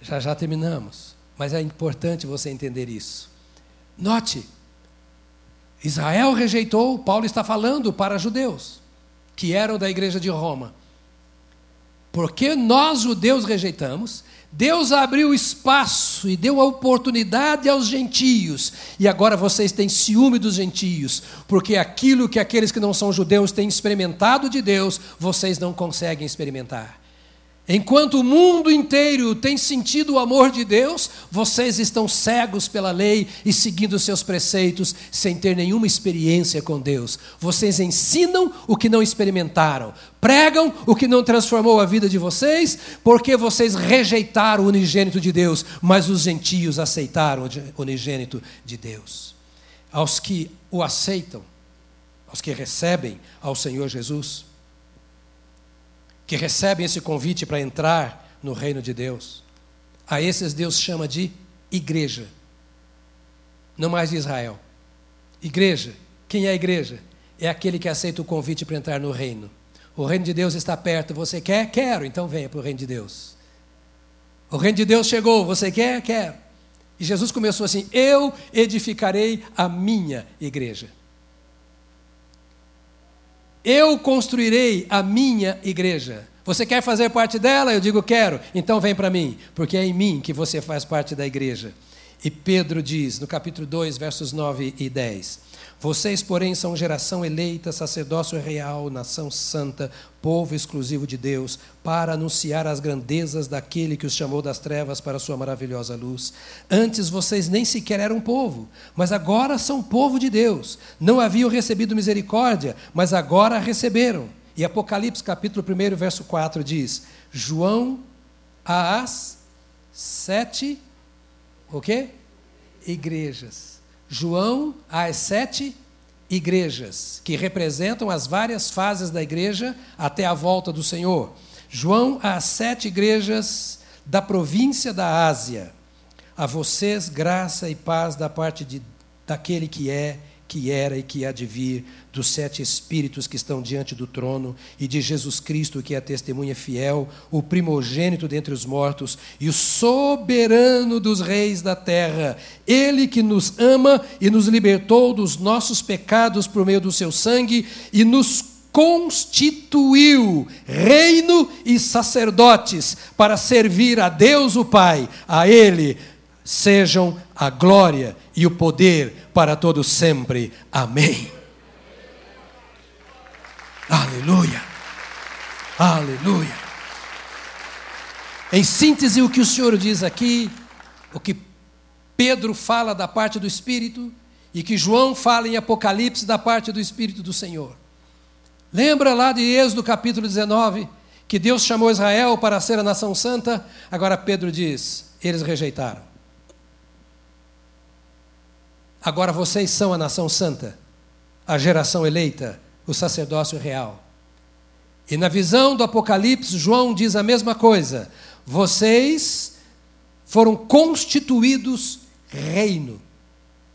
Já já terminamos. Mas é importante você entender isso. Note, Israel rejeitou, Paulo está falando para judeus, que eram da igreja de Roma. Porque nós, judeus, rejeitamos, Deus abriu espaço e deu a oportunidade aos gentios. E agora vocês têm ciúme dos gentios, porque aquilo que aqueles que não são judeus têm experimentado de Deus, vocês não conseguem experimentar. Enquanto o mundo inteiro tem sentido o amor de Deus, vocês estão cegos pela lei e seguindo seus preceitos sem ter nenhuma experiência com Deus. Vocês ensinam o que não experimentaram, pregam o que não transformou a vida de vocês, porque vocês rejeitaram o unigênito de Deus, mas os gentios aceitaram o unigênito de Deus. Aos que o aceitam, aos que recebem ao Senhor Jesus, que recebem esse convite para entrar no reino de Deus. A esses Deus chama de igreja. não mais de Israel. Igreja, quem é a igreja? É aquele que aceita o convite para entrar no reino. O reino de Deus está perto, você quer? Quero, então venha para o reino de Deus. O reino de Deus chegou, você quer? Quero. E Jesus começou assim: Eu edificarei a minha igreja. Eu construirei a minha igreja. Você quer fazer parte dela? Eu digo quero. Então vem para mim, porque é em mim que você faz parte da igreja. E Pedro diz, no capítulo 2, versos 9 e 10: vocês, porém, são geração eleita, sacerdócio real, nação santa, povo exclusivo de Deus, para anunciar as grandezas daquele que os chamou das trevas para a sua maravilhosa luz. Antes vocês nem sequer eram povo, mas agora são povo de Deus. Não haviam recebido misericórdia, mas agora receberam. E Apocalipse, capítulo 1, verso 4 diz: João às sete, o quê? Igrejas João às sete igrejas, que representam as várias fases da igreja até a volta do Senhor. João às sete igrejas da província da Ásia. A vocês graça e paz da parte de, daquele que é que era e que há de vir, dos sete Espíritos que estão diante do trono, e de Jesus Cristo, que é a testemunha fiel, o primogênito dentre os mortos, e o soberano dos reis da terra, ele que nos ama e nos libertou dos nossos pecados por meio do seu sangue, e nos constituiu reino e sacerdotes para servir a Deus o Pai, a Ele sejam a glória e o poder para todos sempre. Amém. Aleluia. Aleluia. Em síntese, o que o Senhor diz aqui, o que Pedro fala da parte do Espírito e que João fala em Apocalipse da parte do Espírito do Senhor. Lembra lá de Êxodo capítulo 19, que Deus chamou Israel para ser a nação santa? Agora Pedro diz: eles rejeitaram. Agora vocês são a nação santa, a geração eleita, o sacerdócio real. E na visão do Apocalipse, João diz a mesma coisa. Vocês foram constituídos reino.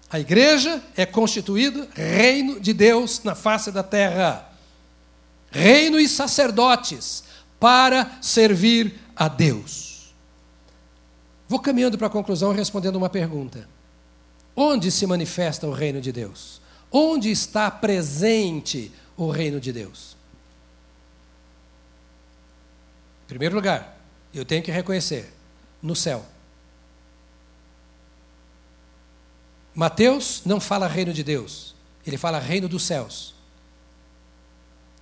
A igreja é constituída reino de Deus na face da terra. Reino e sacerdotes para servir a Deus. Vou caminhando para a conclusão respondendo uma pergunta. Onde se manifesta o reino de Deus? Onde está presente o reino de Deus? Em primeiro lugar, eu tenho que reconhecer: no céu. Mateus não fala reino de Deus, ele fala reino dos céus.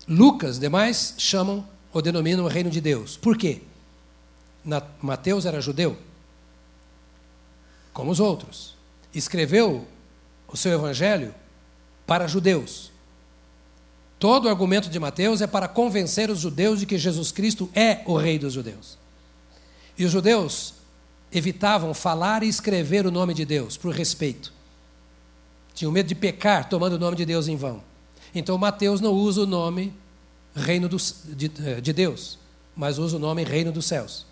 Lucas, demais, chamam ou denominam o reino de Deus. Por quê? Na, Mateus era judeu, como os outros escreveu o seu evangelho para judeus. Todo o argumento de Mateus é para convencer os judeus de que Jesus Cristo é o rei dos judeus. E os judeus evitavam falar e escrever o nome de Deus por respeito. Tinham medo de pecar tomando o nome de Deus em vão. Então Mateus não usa o nome reino dos, de, de Deus, mas usa o nome reino dos céus.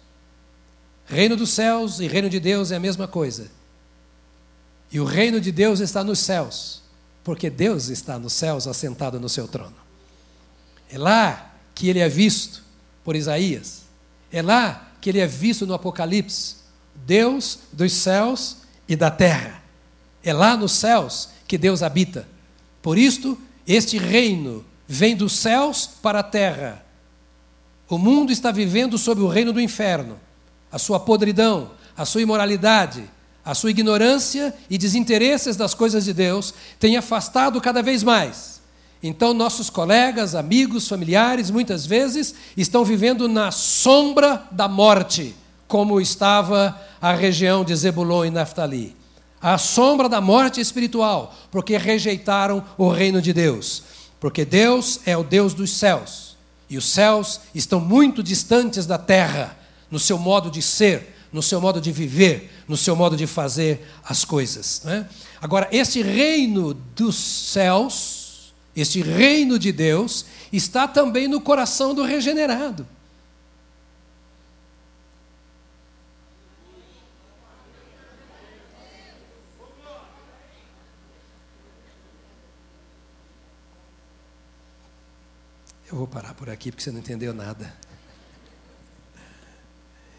Reino dos céus e reino de Deus é a mesma coisa. E o reino de Deus está nos céus, porque Deus está nos céus assentado no seu trono. É lá que ele é visto por Isaías. É lá que ele é visto no Apocalipse. Deus dos céus e da terra. É lá nos céus que Deus habita. Por isto, este reino vem dos céus para a terra. O mundo está vivendo sob o reino do inferno, a sua podridão, a sua imoralidade, a sua ignorância e desinteresses das coisas de Deus têm afastado cada vez mais. Então, nossos colegas, amigos, familiares, muitas vezes, estão vivendo na sombra da morte, como estava a região de Zebulon e Naftali. A sombra da morte espiritual, porque rejeitaram o reino de Deus. Porque Deus é o Deus dos céus, e os céus estão muito distantes da terra, no seu modo de ser, no seu modo de viver, no seu modo de fazer as coisas. Né? Agora, este reino dos céus, este reino de Deus, está também no coração do regenerado. Eu vou parar por aqui porque você não entendeu nada.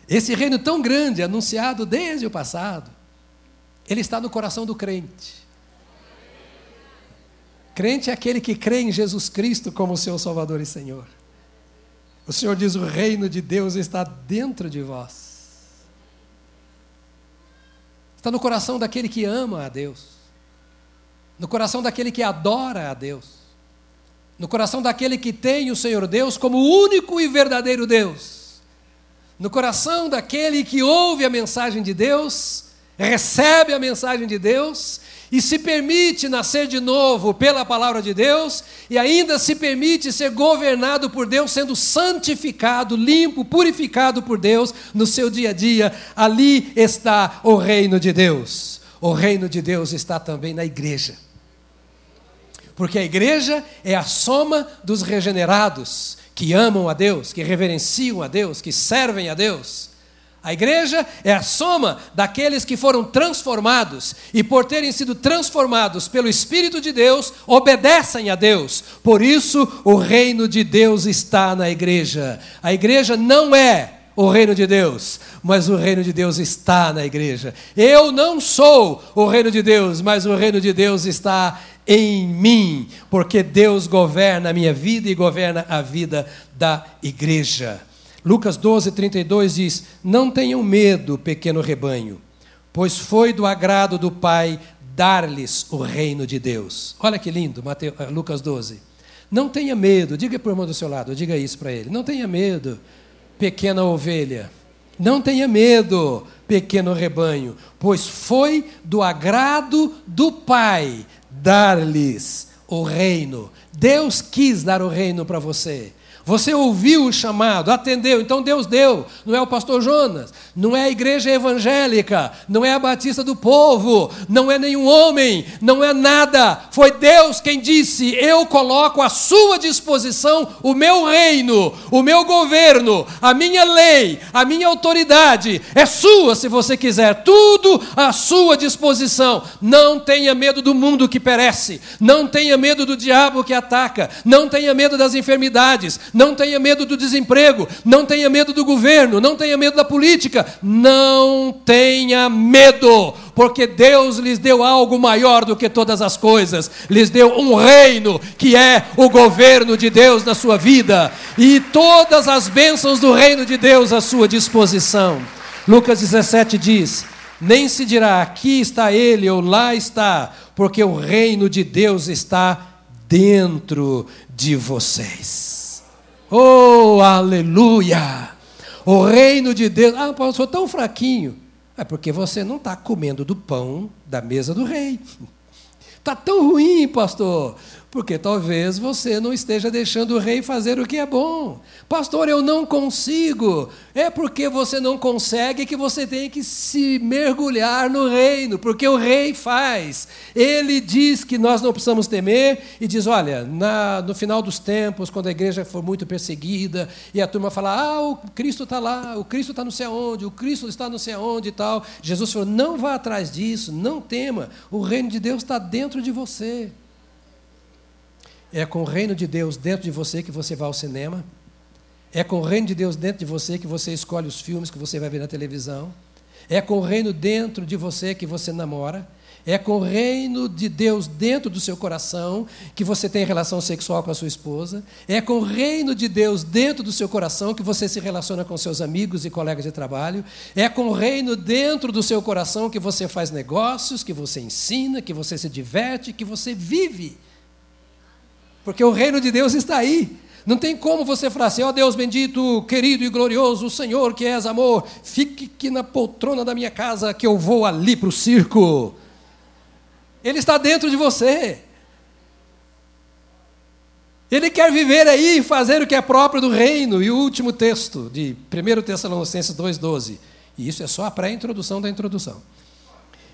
Esse reino tão grande, anunciado desde o passado, ele está no coração do crente. Crente é aquele que crê em Jesus Cristo como seu Salvador e Senhor. O Senhor diz: o reino de Deus está dentro de vós. Está no coração daquele que ama a Deus, no coração daquele que adora a Deus no coração daquele que tem o Senhor Deus como único e verdadeiro Deus, no coração daquele que ouve a mensagem de Deus, recebe a mensagem de Deus e se permite nascer de novo pela palavra de Deus e ainda se permite ser governado por Deus, sendo santificado, limpo, purificado por Deus no seu dia a dia, ali está o reino de Deus. O reino de Deus está também na igreja. Porque a igreja é a soma dos regenerados, que amam a Deus, que reverenciam a Deus, que servem a Deus. A igreja é a soma daqueles que foram transformados e, por terem sido transformados pelo Espírito de Deus, obedecem a Deus. Por isso, o reino de Deus está na igreja. A igreja não é o reino de Deus, mas o reino de Deus está na igreja. Eu não sou o reino de Deus, mas o reino de Deus está em mim, porque Deus governa a minha vida e governa a vida da igreja. Lucas 12, 32 diz: Não tenham medo, pequeno rebanho, pois foi do agrado do Pai dar-lhes o reino de Deus. Olha que lindo, eh, Lucas 12. Não tenha medo, diga para o irmão do seu lado, diga isso para ele. Não tenha medo, pequena ovelha. Não tenha medo, pequeno rebanho, pois foi do agrado do Pai dar-lhes o reino. Deus quis dar o reino para você. Você ouviu o chamado, atendeu, então Deus deu. Não é o pastor Jonas, não é a igreja evangélica, não é a batista do povo, não é nenhum homem, não é nada. Foi Deus quem disse: Eu coloco à sua disposição o meu reino, o meu governo, a minha lei, a minha autoridade. É sua se você quiser, tudo à sua disposição. Não tenha medo do mundo que perece, não tenha medo do diabo que ataca, não tenha medo das enfermidades não tenha medo do desemprego, não tenha medo do governo, não tenha medo da política, não tenha medo, porque Deus lhes deu algo maior do que todas as coisas, lhes deu um reino que é o governo de Deus na sua vida e todas as bênçãos do reino de Deus à sua disposição. Lucas 17 diz: Nem se dirá aqui está ele ou lá está, porque o reino de Deus está dentro de vocês. Oh, aleluia! O reino de Deus. Ah, Paulo, sou tão fraquinho. É porque você não está comendo do pão da mesa do rei. Está tão ruim, pastor. Porque talvez você não esteja deixando o rei fazer o que é bom. Pastor, eu não consigo. É porque você não consegue que você tem que se mergulhar no reino, porque o rei faz. Ele diz que nós não precisamos temer e diz: olha, na, no final dos tempos, quando a igreja for muito perseguida e a turma falar: ah, o Cristo está lá, o Cristo está não sei aonde, o Cristo está não sei aonde e tal. Jesus falou: não vá atrás disso, não tema, o reino de Deus está dentro de você. É com o reino de Deus dentro de você que você vai ao cinema. É com o reino de Deus dentro de você que você escolhe os filmes que você vai ver na televisão. É com o reino dentro de você que você namora. É com o reino de Deus dentro do seu coração que você tem relação sexual com a sua esposa. É com o reino de Deus dentro do seu coração que você se relaciona com seus amigos e colegas de trabalho. É com o reino dentro do seu coração que você faz negócios, que você ensina, que você se diverte, que você vive. Porque o reino de Deus está aí. Não tem como você falar assim, ó oh, Deus bendito, querido e glorioso, Senhor que és amor, fique aqui na poltrona da minha casa que eu vou ali para o circo. Ele está dentro de você. Ele quer viver aí e fazer o que é próprio do reino. E o último texto, de 1 Tessalonicenses 2,12. E isso é só a pré-introdução da introdução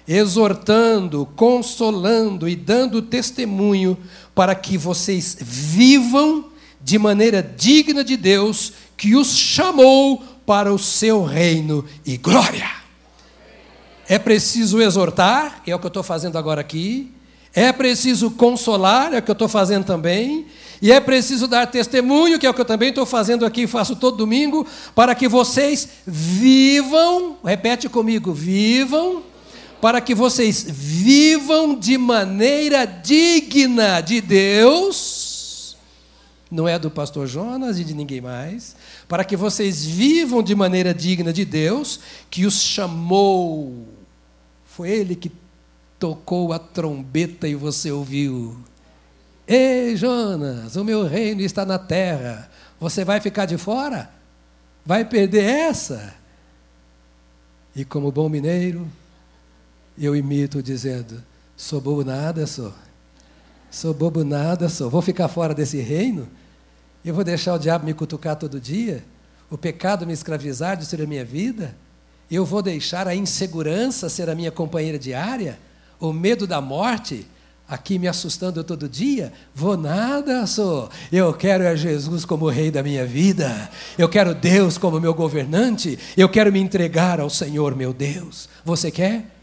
exortando, consolando e dando testemunho para que vocês vivam de maneira digna de Deus que os chamou para o seu reino e glória. É preciso exortar, é o que eu estou fazendo agora aqui. É preciso consolar, é o que eu estou fazendo também. E é preciso dar testemunho, que é o que eu também estou fazendo aqui, faço todo domingo, para que vocês vivam, repete comigo, vivam, para que vocês vivam de maneira digna de Deus, não é do pastor Jonas e de ninguém mais, para que vocês vivam de maneira digna de Deus, que os chamou. Foi Ele que tocou a trombeta e você ouviu. Ei, Jonas, o meu reino está na terra. Você vai ficar de fora? Vai perder essa? E como bom mineiro, eu imito dizendo: sou bobo nada, sou. Sou bobo nada, sou. Vou ficar fora desse reino? Eu vou deixar o diabo me cutucar todo dia? O pecado me escravizar, destruir a minha vida? Eu vou deixar a insegurança ser a minha companheira diária? O medo da morte aqui me assustando todo dia? Vou nada, sou. Eu quero a Jesus como rei da minha vida. Eu quero Deus como meu governante. Eu quero me entregar ao Senhor, meu Deus. Você quer?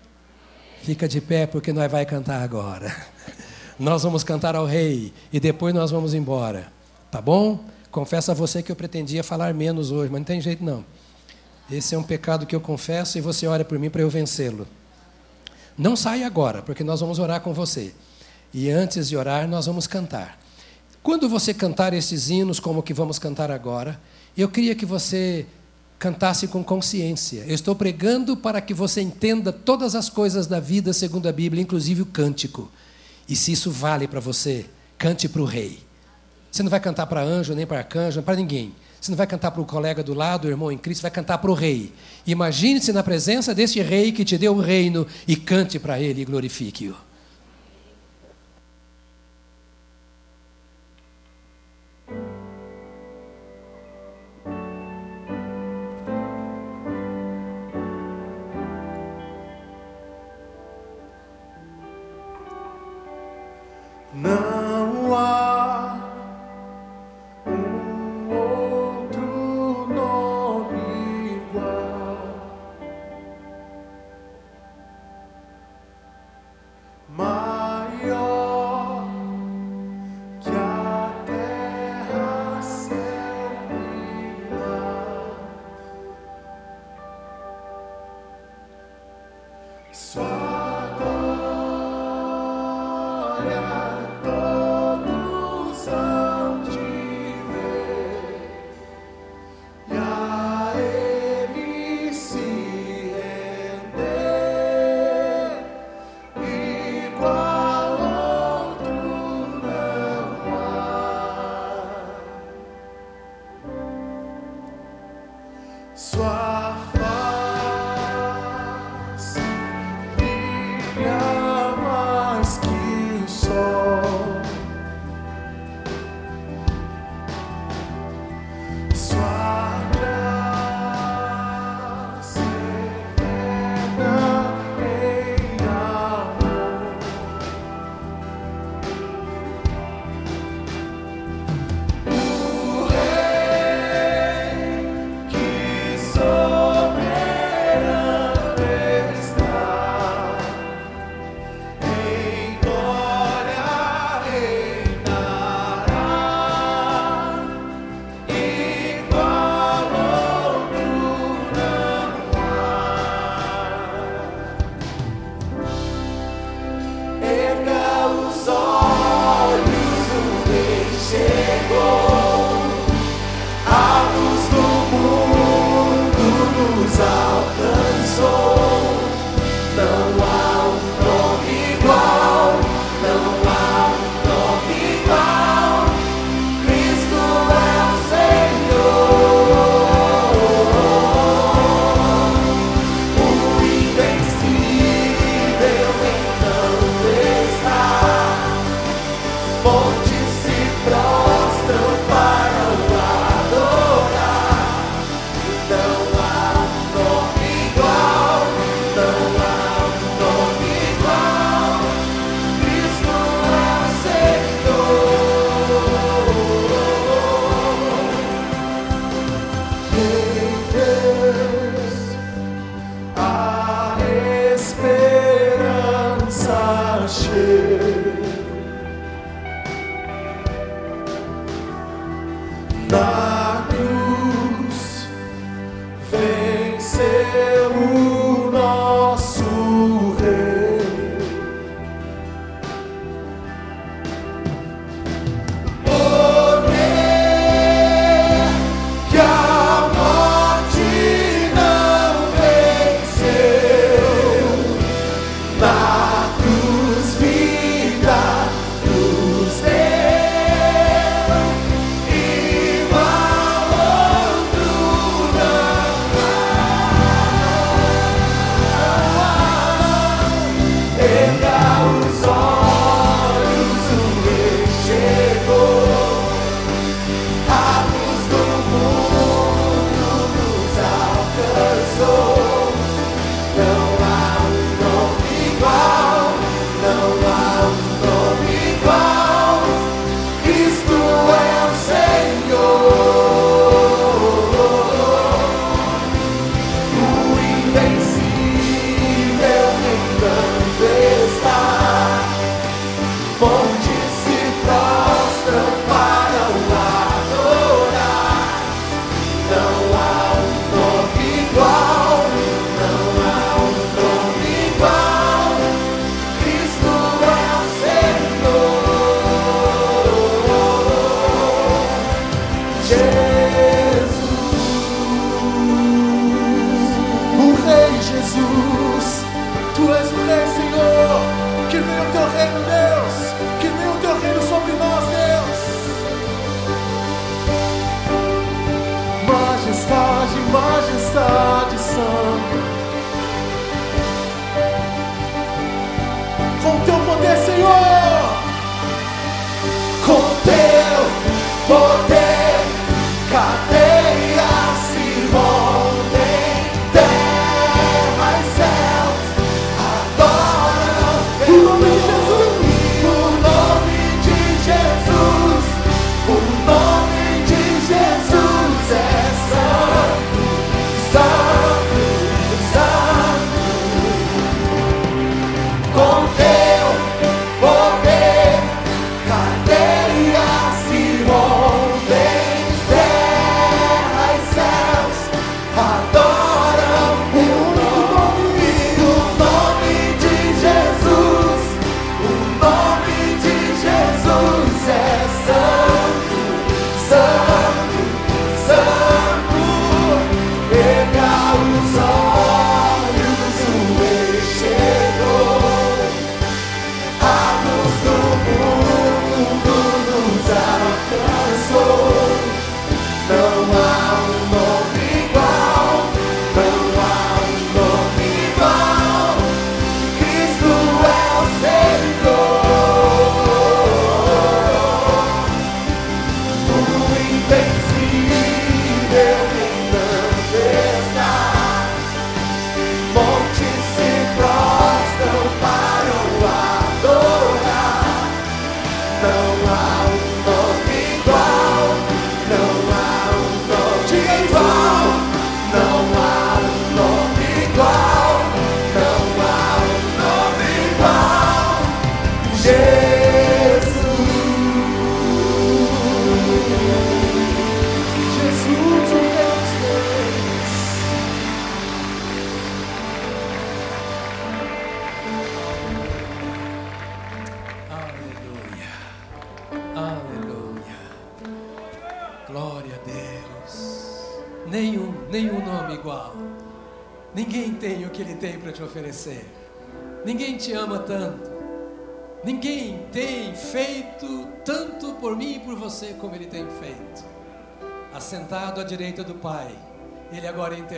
Fica de pé porque nós vai cantar agora. Nós vamos cantar ao rei e depois nós vamos embora. Tá bom? Confesso a você que eu pretendia falar menos hoje, mas não tem jeito não. Esse é um pecado que eu confesso e você ora por mim para eu vencê-lo. Não saia agora, porque nós vamos orar com você. E antes de orar, nós vamos cantar. Quando você cantar esses hinos, como que vamos cantar agora, eu queria que você cantasse com consciência. Eu estou pregando para que você entenda todas as coisas da vida segundo a Bíblia, inclusive o cântico. E se isso vale para você, cante para o rei. Você não vai cantar para anjo, nem para arcanjo, para ninguém. Você não vai cantar para o colega do lado, o irmão em Cristo, vai cantar para o rei. Imagine-se na presença deste rei que te deu o reino e cante para ele e glorifique-o.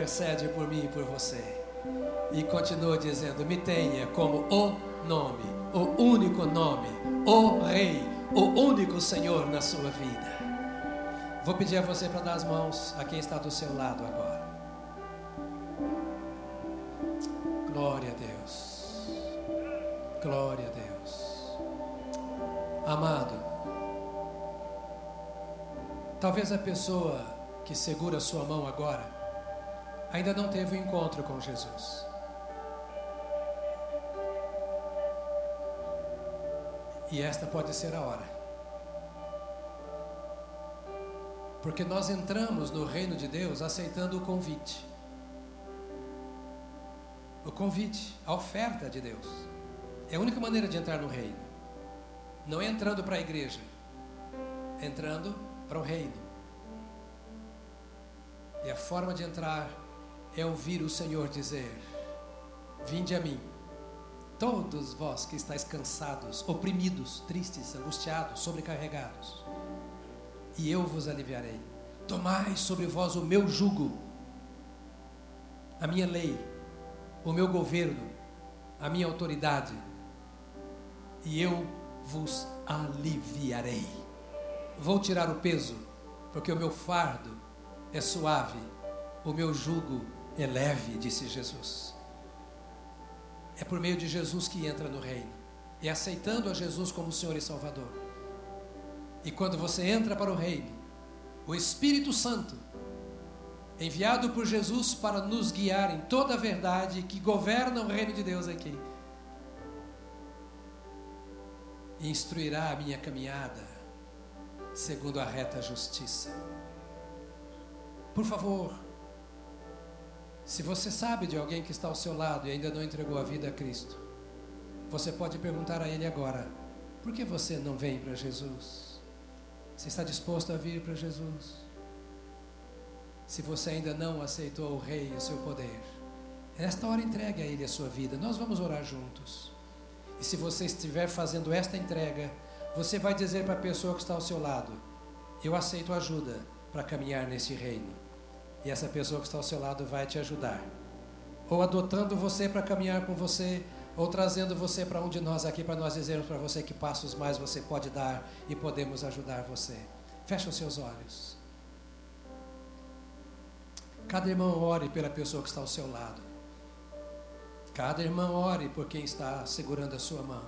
Intercede por mim e por você. E continua dizendo: Me tenha como o nome, o único nome, o Rei, o único Senhor na sua vida. Vou pedir a você para dar as mãos a quem está do seu lado agora. Glória a Deus. Glória a Deus. Amado, talvez a pessoa que segura sua mão agora ainda não teve o um encontro com Jesus. E esta pode ser a hora. Porque nós entramos no reino de Deus aceitando o convite o convite, a oferta de Deus. É a única maneira de entrar no reino. Não é entrando para a igreja, é entrando para o reino. E a forma de entrar é ouvir o Senhor dizer: Vinde a mim, todos vós que estáis cansados, oprimidos, tristes, angustiados, sobrecarregados, e eu vos aliviarei. Tomai sobre vós o meu jugo, a minha lei o meu governo, a minha autoridade, e eu vos aliviarei. Vou tirar o peso, porque o meu fardo é suave, o meu jugo é leve, disse Jesus. É por meio de Jesus que entra no reino, e aceitando a Jesus como Senhor e Salvador. E quando você entra para o reino, o Espírito Santo, enviado por Jesus para nos guiar em toda a verdade que governa o reino de Deus aqui, instruirá a minha caminhada segundo a reta justiça. Por favor, se você sabe de alguém que está ao seu lado e ainda não entregou a vida a Cristo, você pode perguntar a ele agora: por que você não vem para Jesus? Você está disposto a vir para Jesus? Se você ainda não aceitou o Rei e o seu poder, nesta hora entregue a Ele a sua vida. Nós vamos orar juntos. E se você estiver fazendo esta entrega, você vai dizer para a pessoa que está ao seu lado: Eu aceito ajuda para caminhar nesse reino. E essa pessoa que está ao seu lado vai te ajudar. Ou adotando você para caminhar com você, ou trazendo você para um de nós aqui para nós dizermos para você que passos mais você pode dar e podemos ajudar você. Feche os seus olhos. Cada irmão ore pela pessoa que está ao seu lado. Cada irmão ore por quem está segurando a sua mão.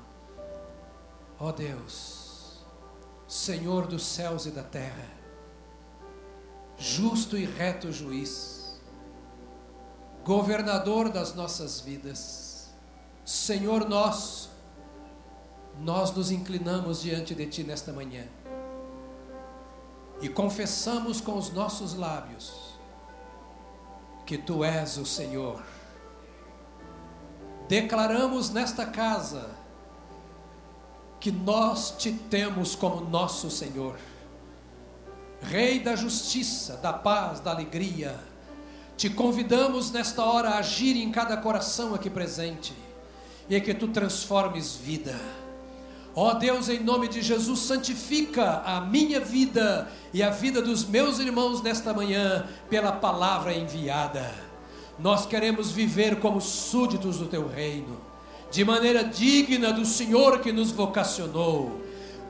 Ó oh Deus, Senhor dos céus e da terra, justo e reto juiz, governador das nossas vidas, Senhor nosso, nós nos inclinamos diante de Ti nesta manhã e confessamos com os nossos lábios que Tu és o Senhor. Declaramos nesta casa que nós te temos como nosso Senhor, Rei da justiça, da paz, da alegria. Te convidamos nesta hora a agir em cada coração aqui presente e que tu transformes vida. Ó oh Deus, em nome de Jesus, santifica a minha vida e a vida dos meus irmãos nesta manhã pela palavra enviada nós queremos viver como súditos do teu reino, de maneira digna do Senhor que nos vocacionou.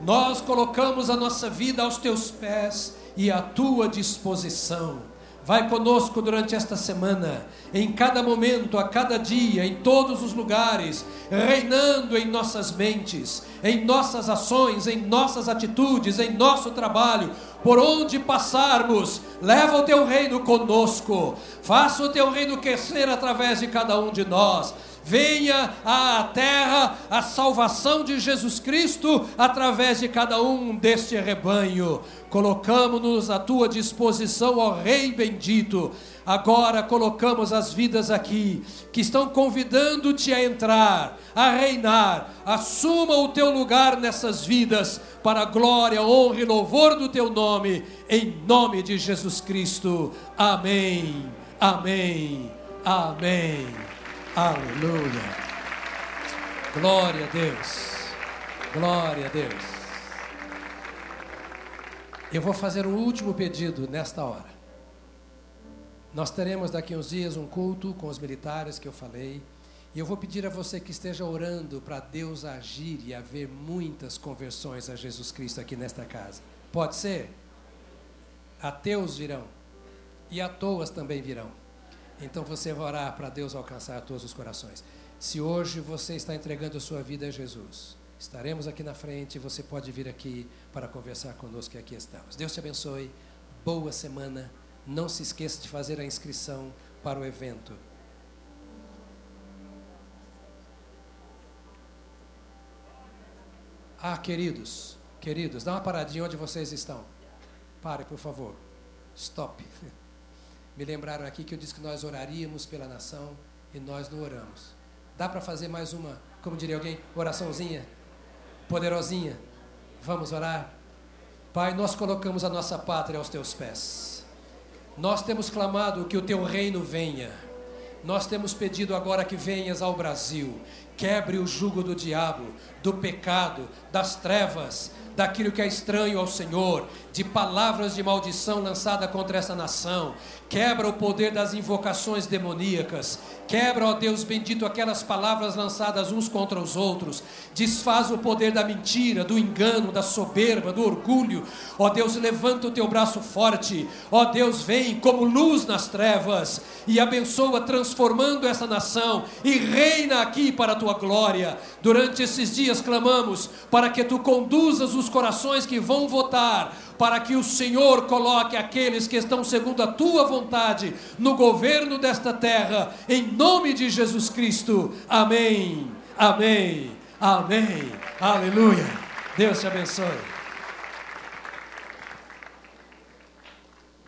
Nós colocamos a nossa vida aos teus pés e à tua disposição. Vai conosco durante esta semana, em cada momento, a cada dia, em todos os lugares, reinando em nossas mentes, em nossas ações, em nossas atitudes, em nosso trabalho, por onde passarmos, leva o teu reino conosco, faça o teu reino crescer através de cada um de nós venha à terra a salvação de Jesus Cristo através de cada um deste rebanho. Colocamos-nos à tua disposição, ó Rei bendito. Agora colocamos as vidas aqui que estão convidando-te a entrar, a reinar. Assuma o teu lugar nessas vidas para a glória, honra e louvor do teu nome, em nome de Jesus Cristo. Amém. Amém. Amém. Aleluia. Glória a Deus. Glória a Deus. Eu vou fazer um último pedido nesta hora. Nós teremos daqui uns dias um culto com os militares que eu falei. E eu vou pedir a você que esteja orando para Deus agir e haver muitas conversões a Jesus Cristo aqui nesta casa. Pode ser? Ateus virão. E à toas também virão. Então você vai orar para Deus alcançar todos os corações. Se hoje você está entregando a sua vida a Jesus, estaremos aqui na frente, você pode vir aqui para conversar conosco e aqui estamos. Deus te abençoe, boa semana. Não se esqueça de fazer a inscrição para o evento. Ah, queridos, queridos, dá uma paradinha onde vocês estão. Pare, por favor. Stop. Me lembraram aqui que eu disse que nós oraríamos pela nação e nós não oramos. Dá para fazer mais uma, como diria alguém, oraçãozinha? Poderosinha? Vamos orar? Pai, nós colocamos a nossa pátria aos teus pés. Nós temos clamado que o teu reino venha. Nós temos pedido agora que venhas ao Brasil, Quebre o jugo do diabo, do pecado, das trevas, daquilo que é estranho ao Senhor, de palavras de maldição lançada contra essa nação. Quebra o poder das invocações demoníacas. Quebra, ó Deus bendito, aquelas palavras lançadas uns contra os outros. Desfaz o poder da mentira, do engano, da soberba, do orgulho. Ó Deus, levanta o teu braço forte. Ó Deus, vem como luz nas trevas e abençoa, transformando essa nação e reina aqui para a tua glória. Durante esses dias clamamos para que tu conduzas os corações que vão votar para que o Senhor coloque aqueles que estão segundo a tua vontade no governo desta terra, em nome de Jesus Cristo. Amém. Amém. Amém. Aleluia. Deus te abençoe.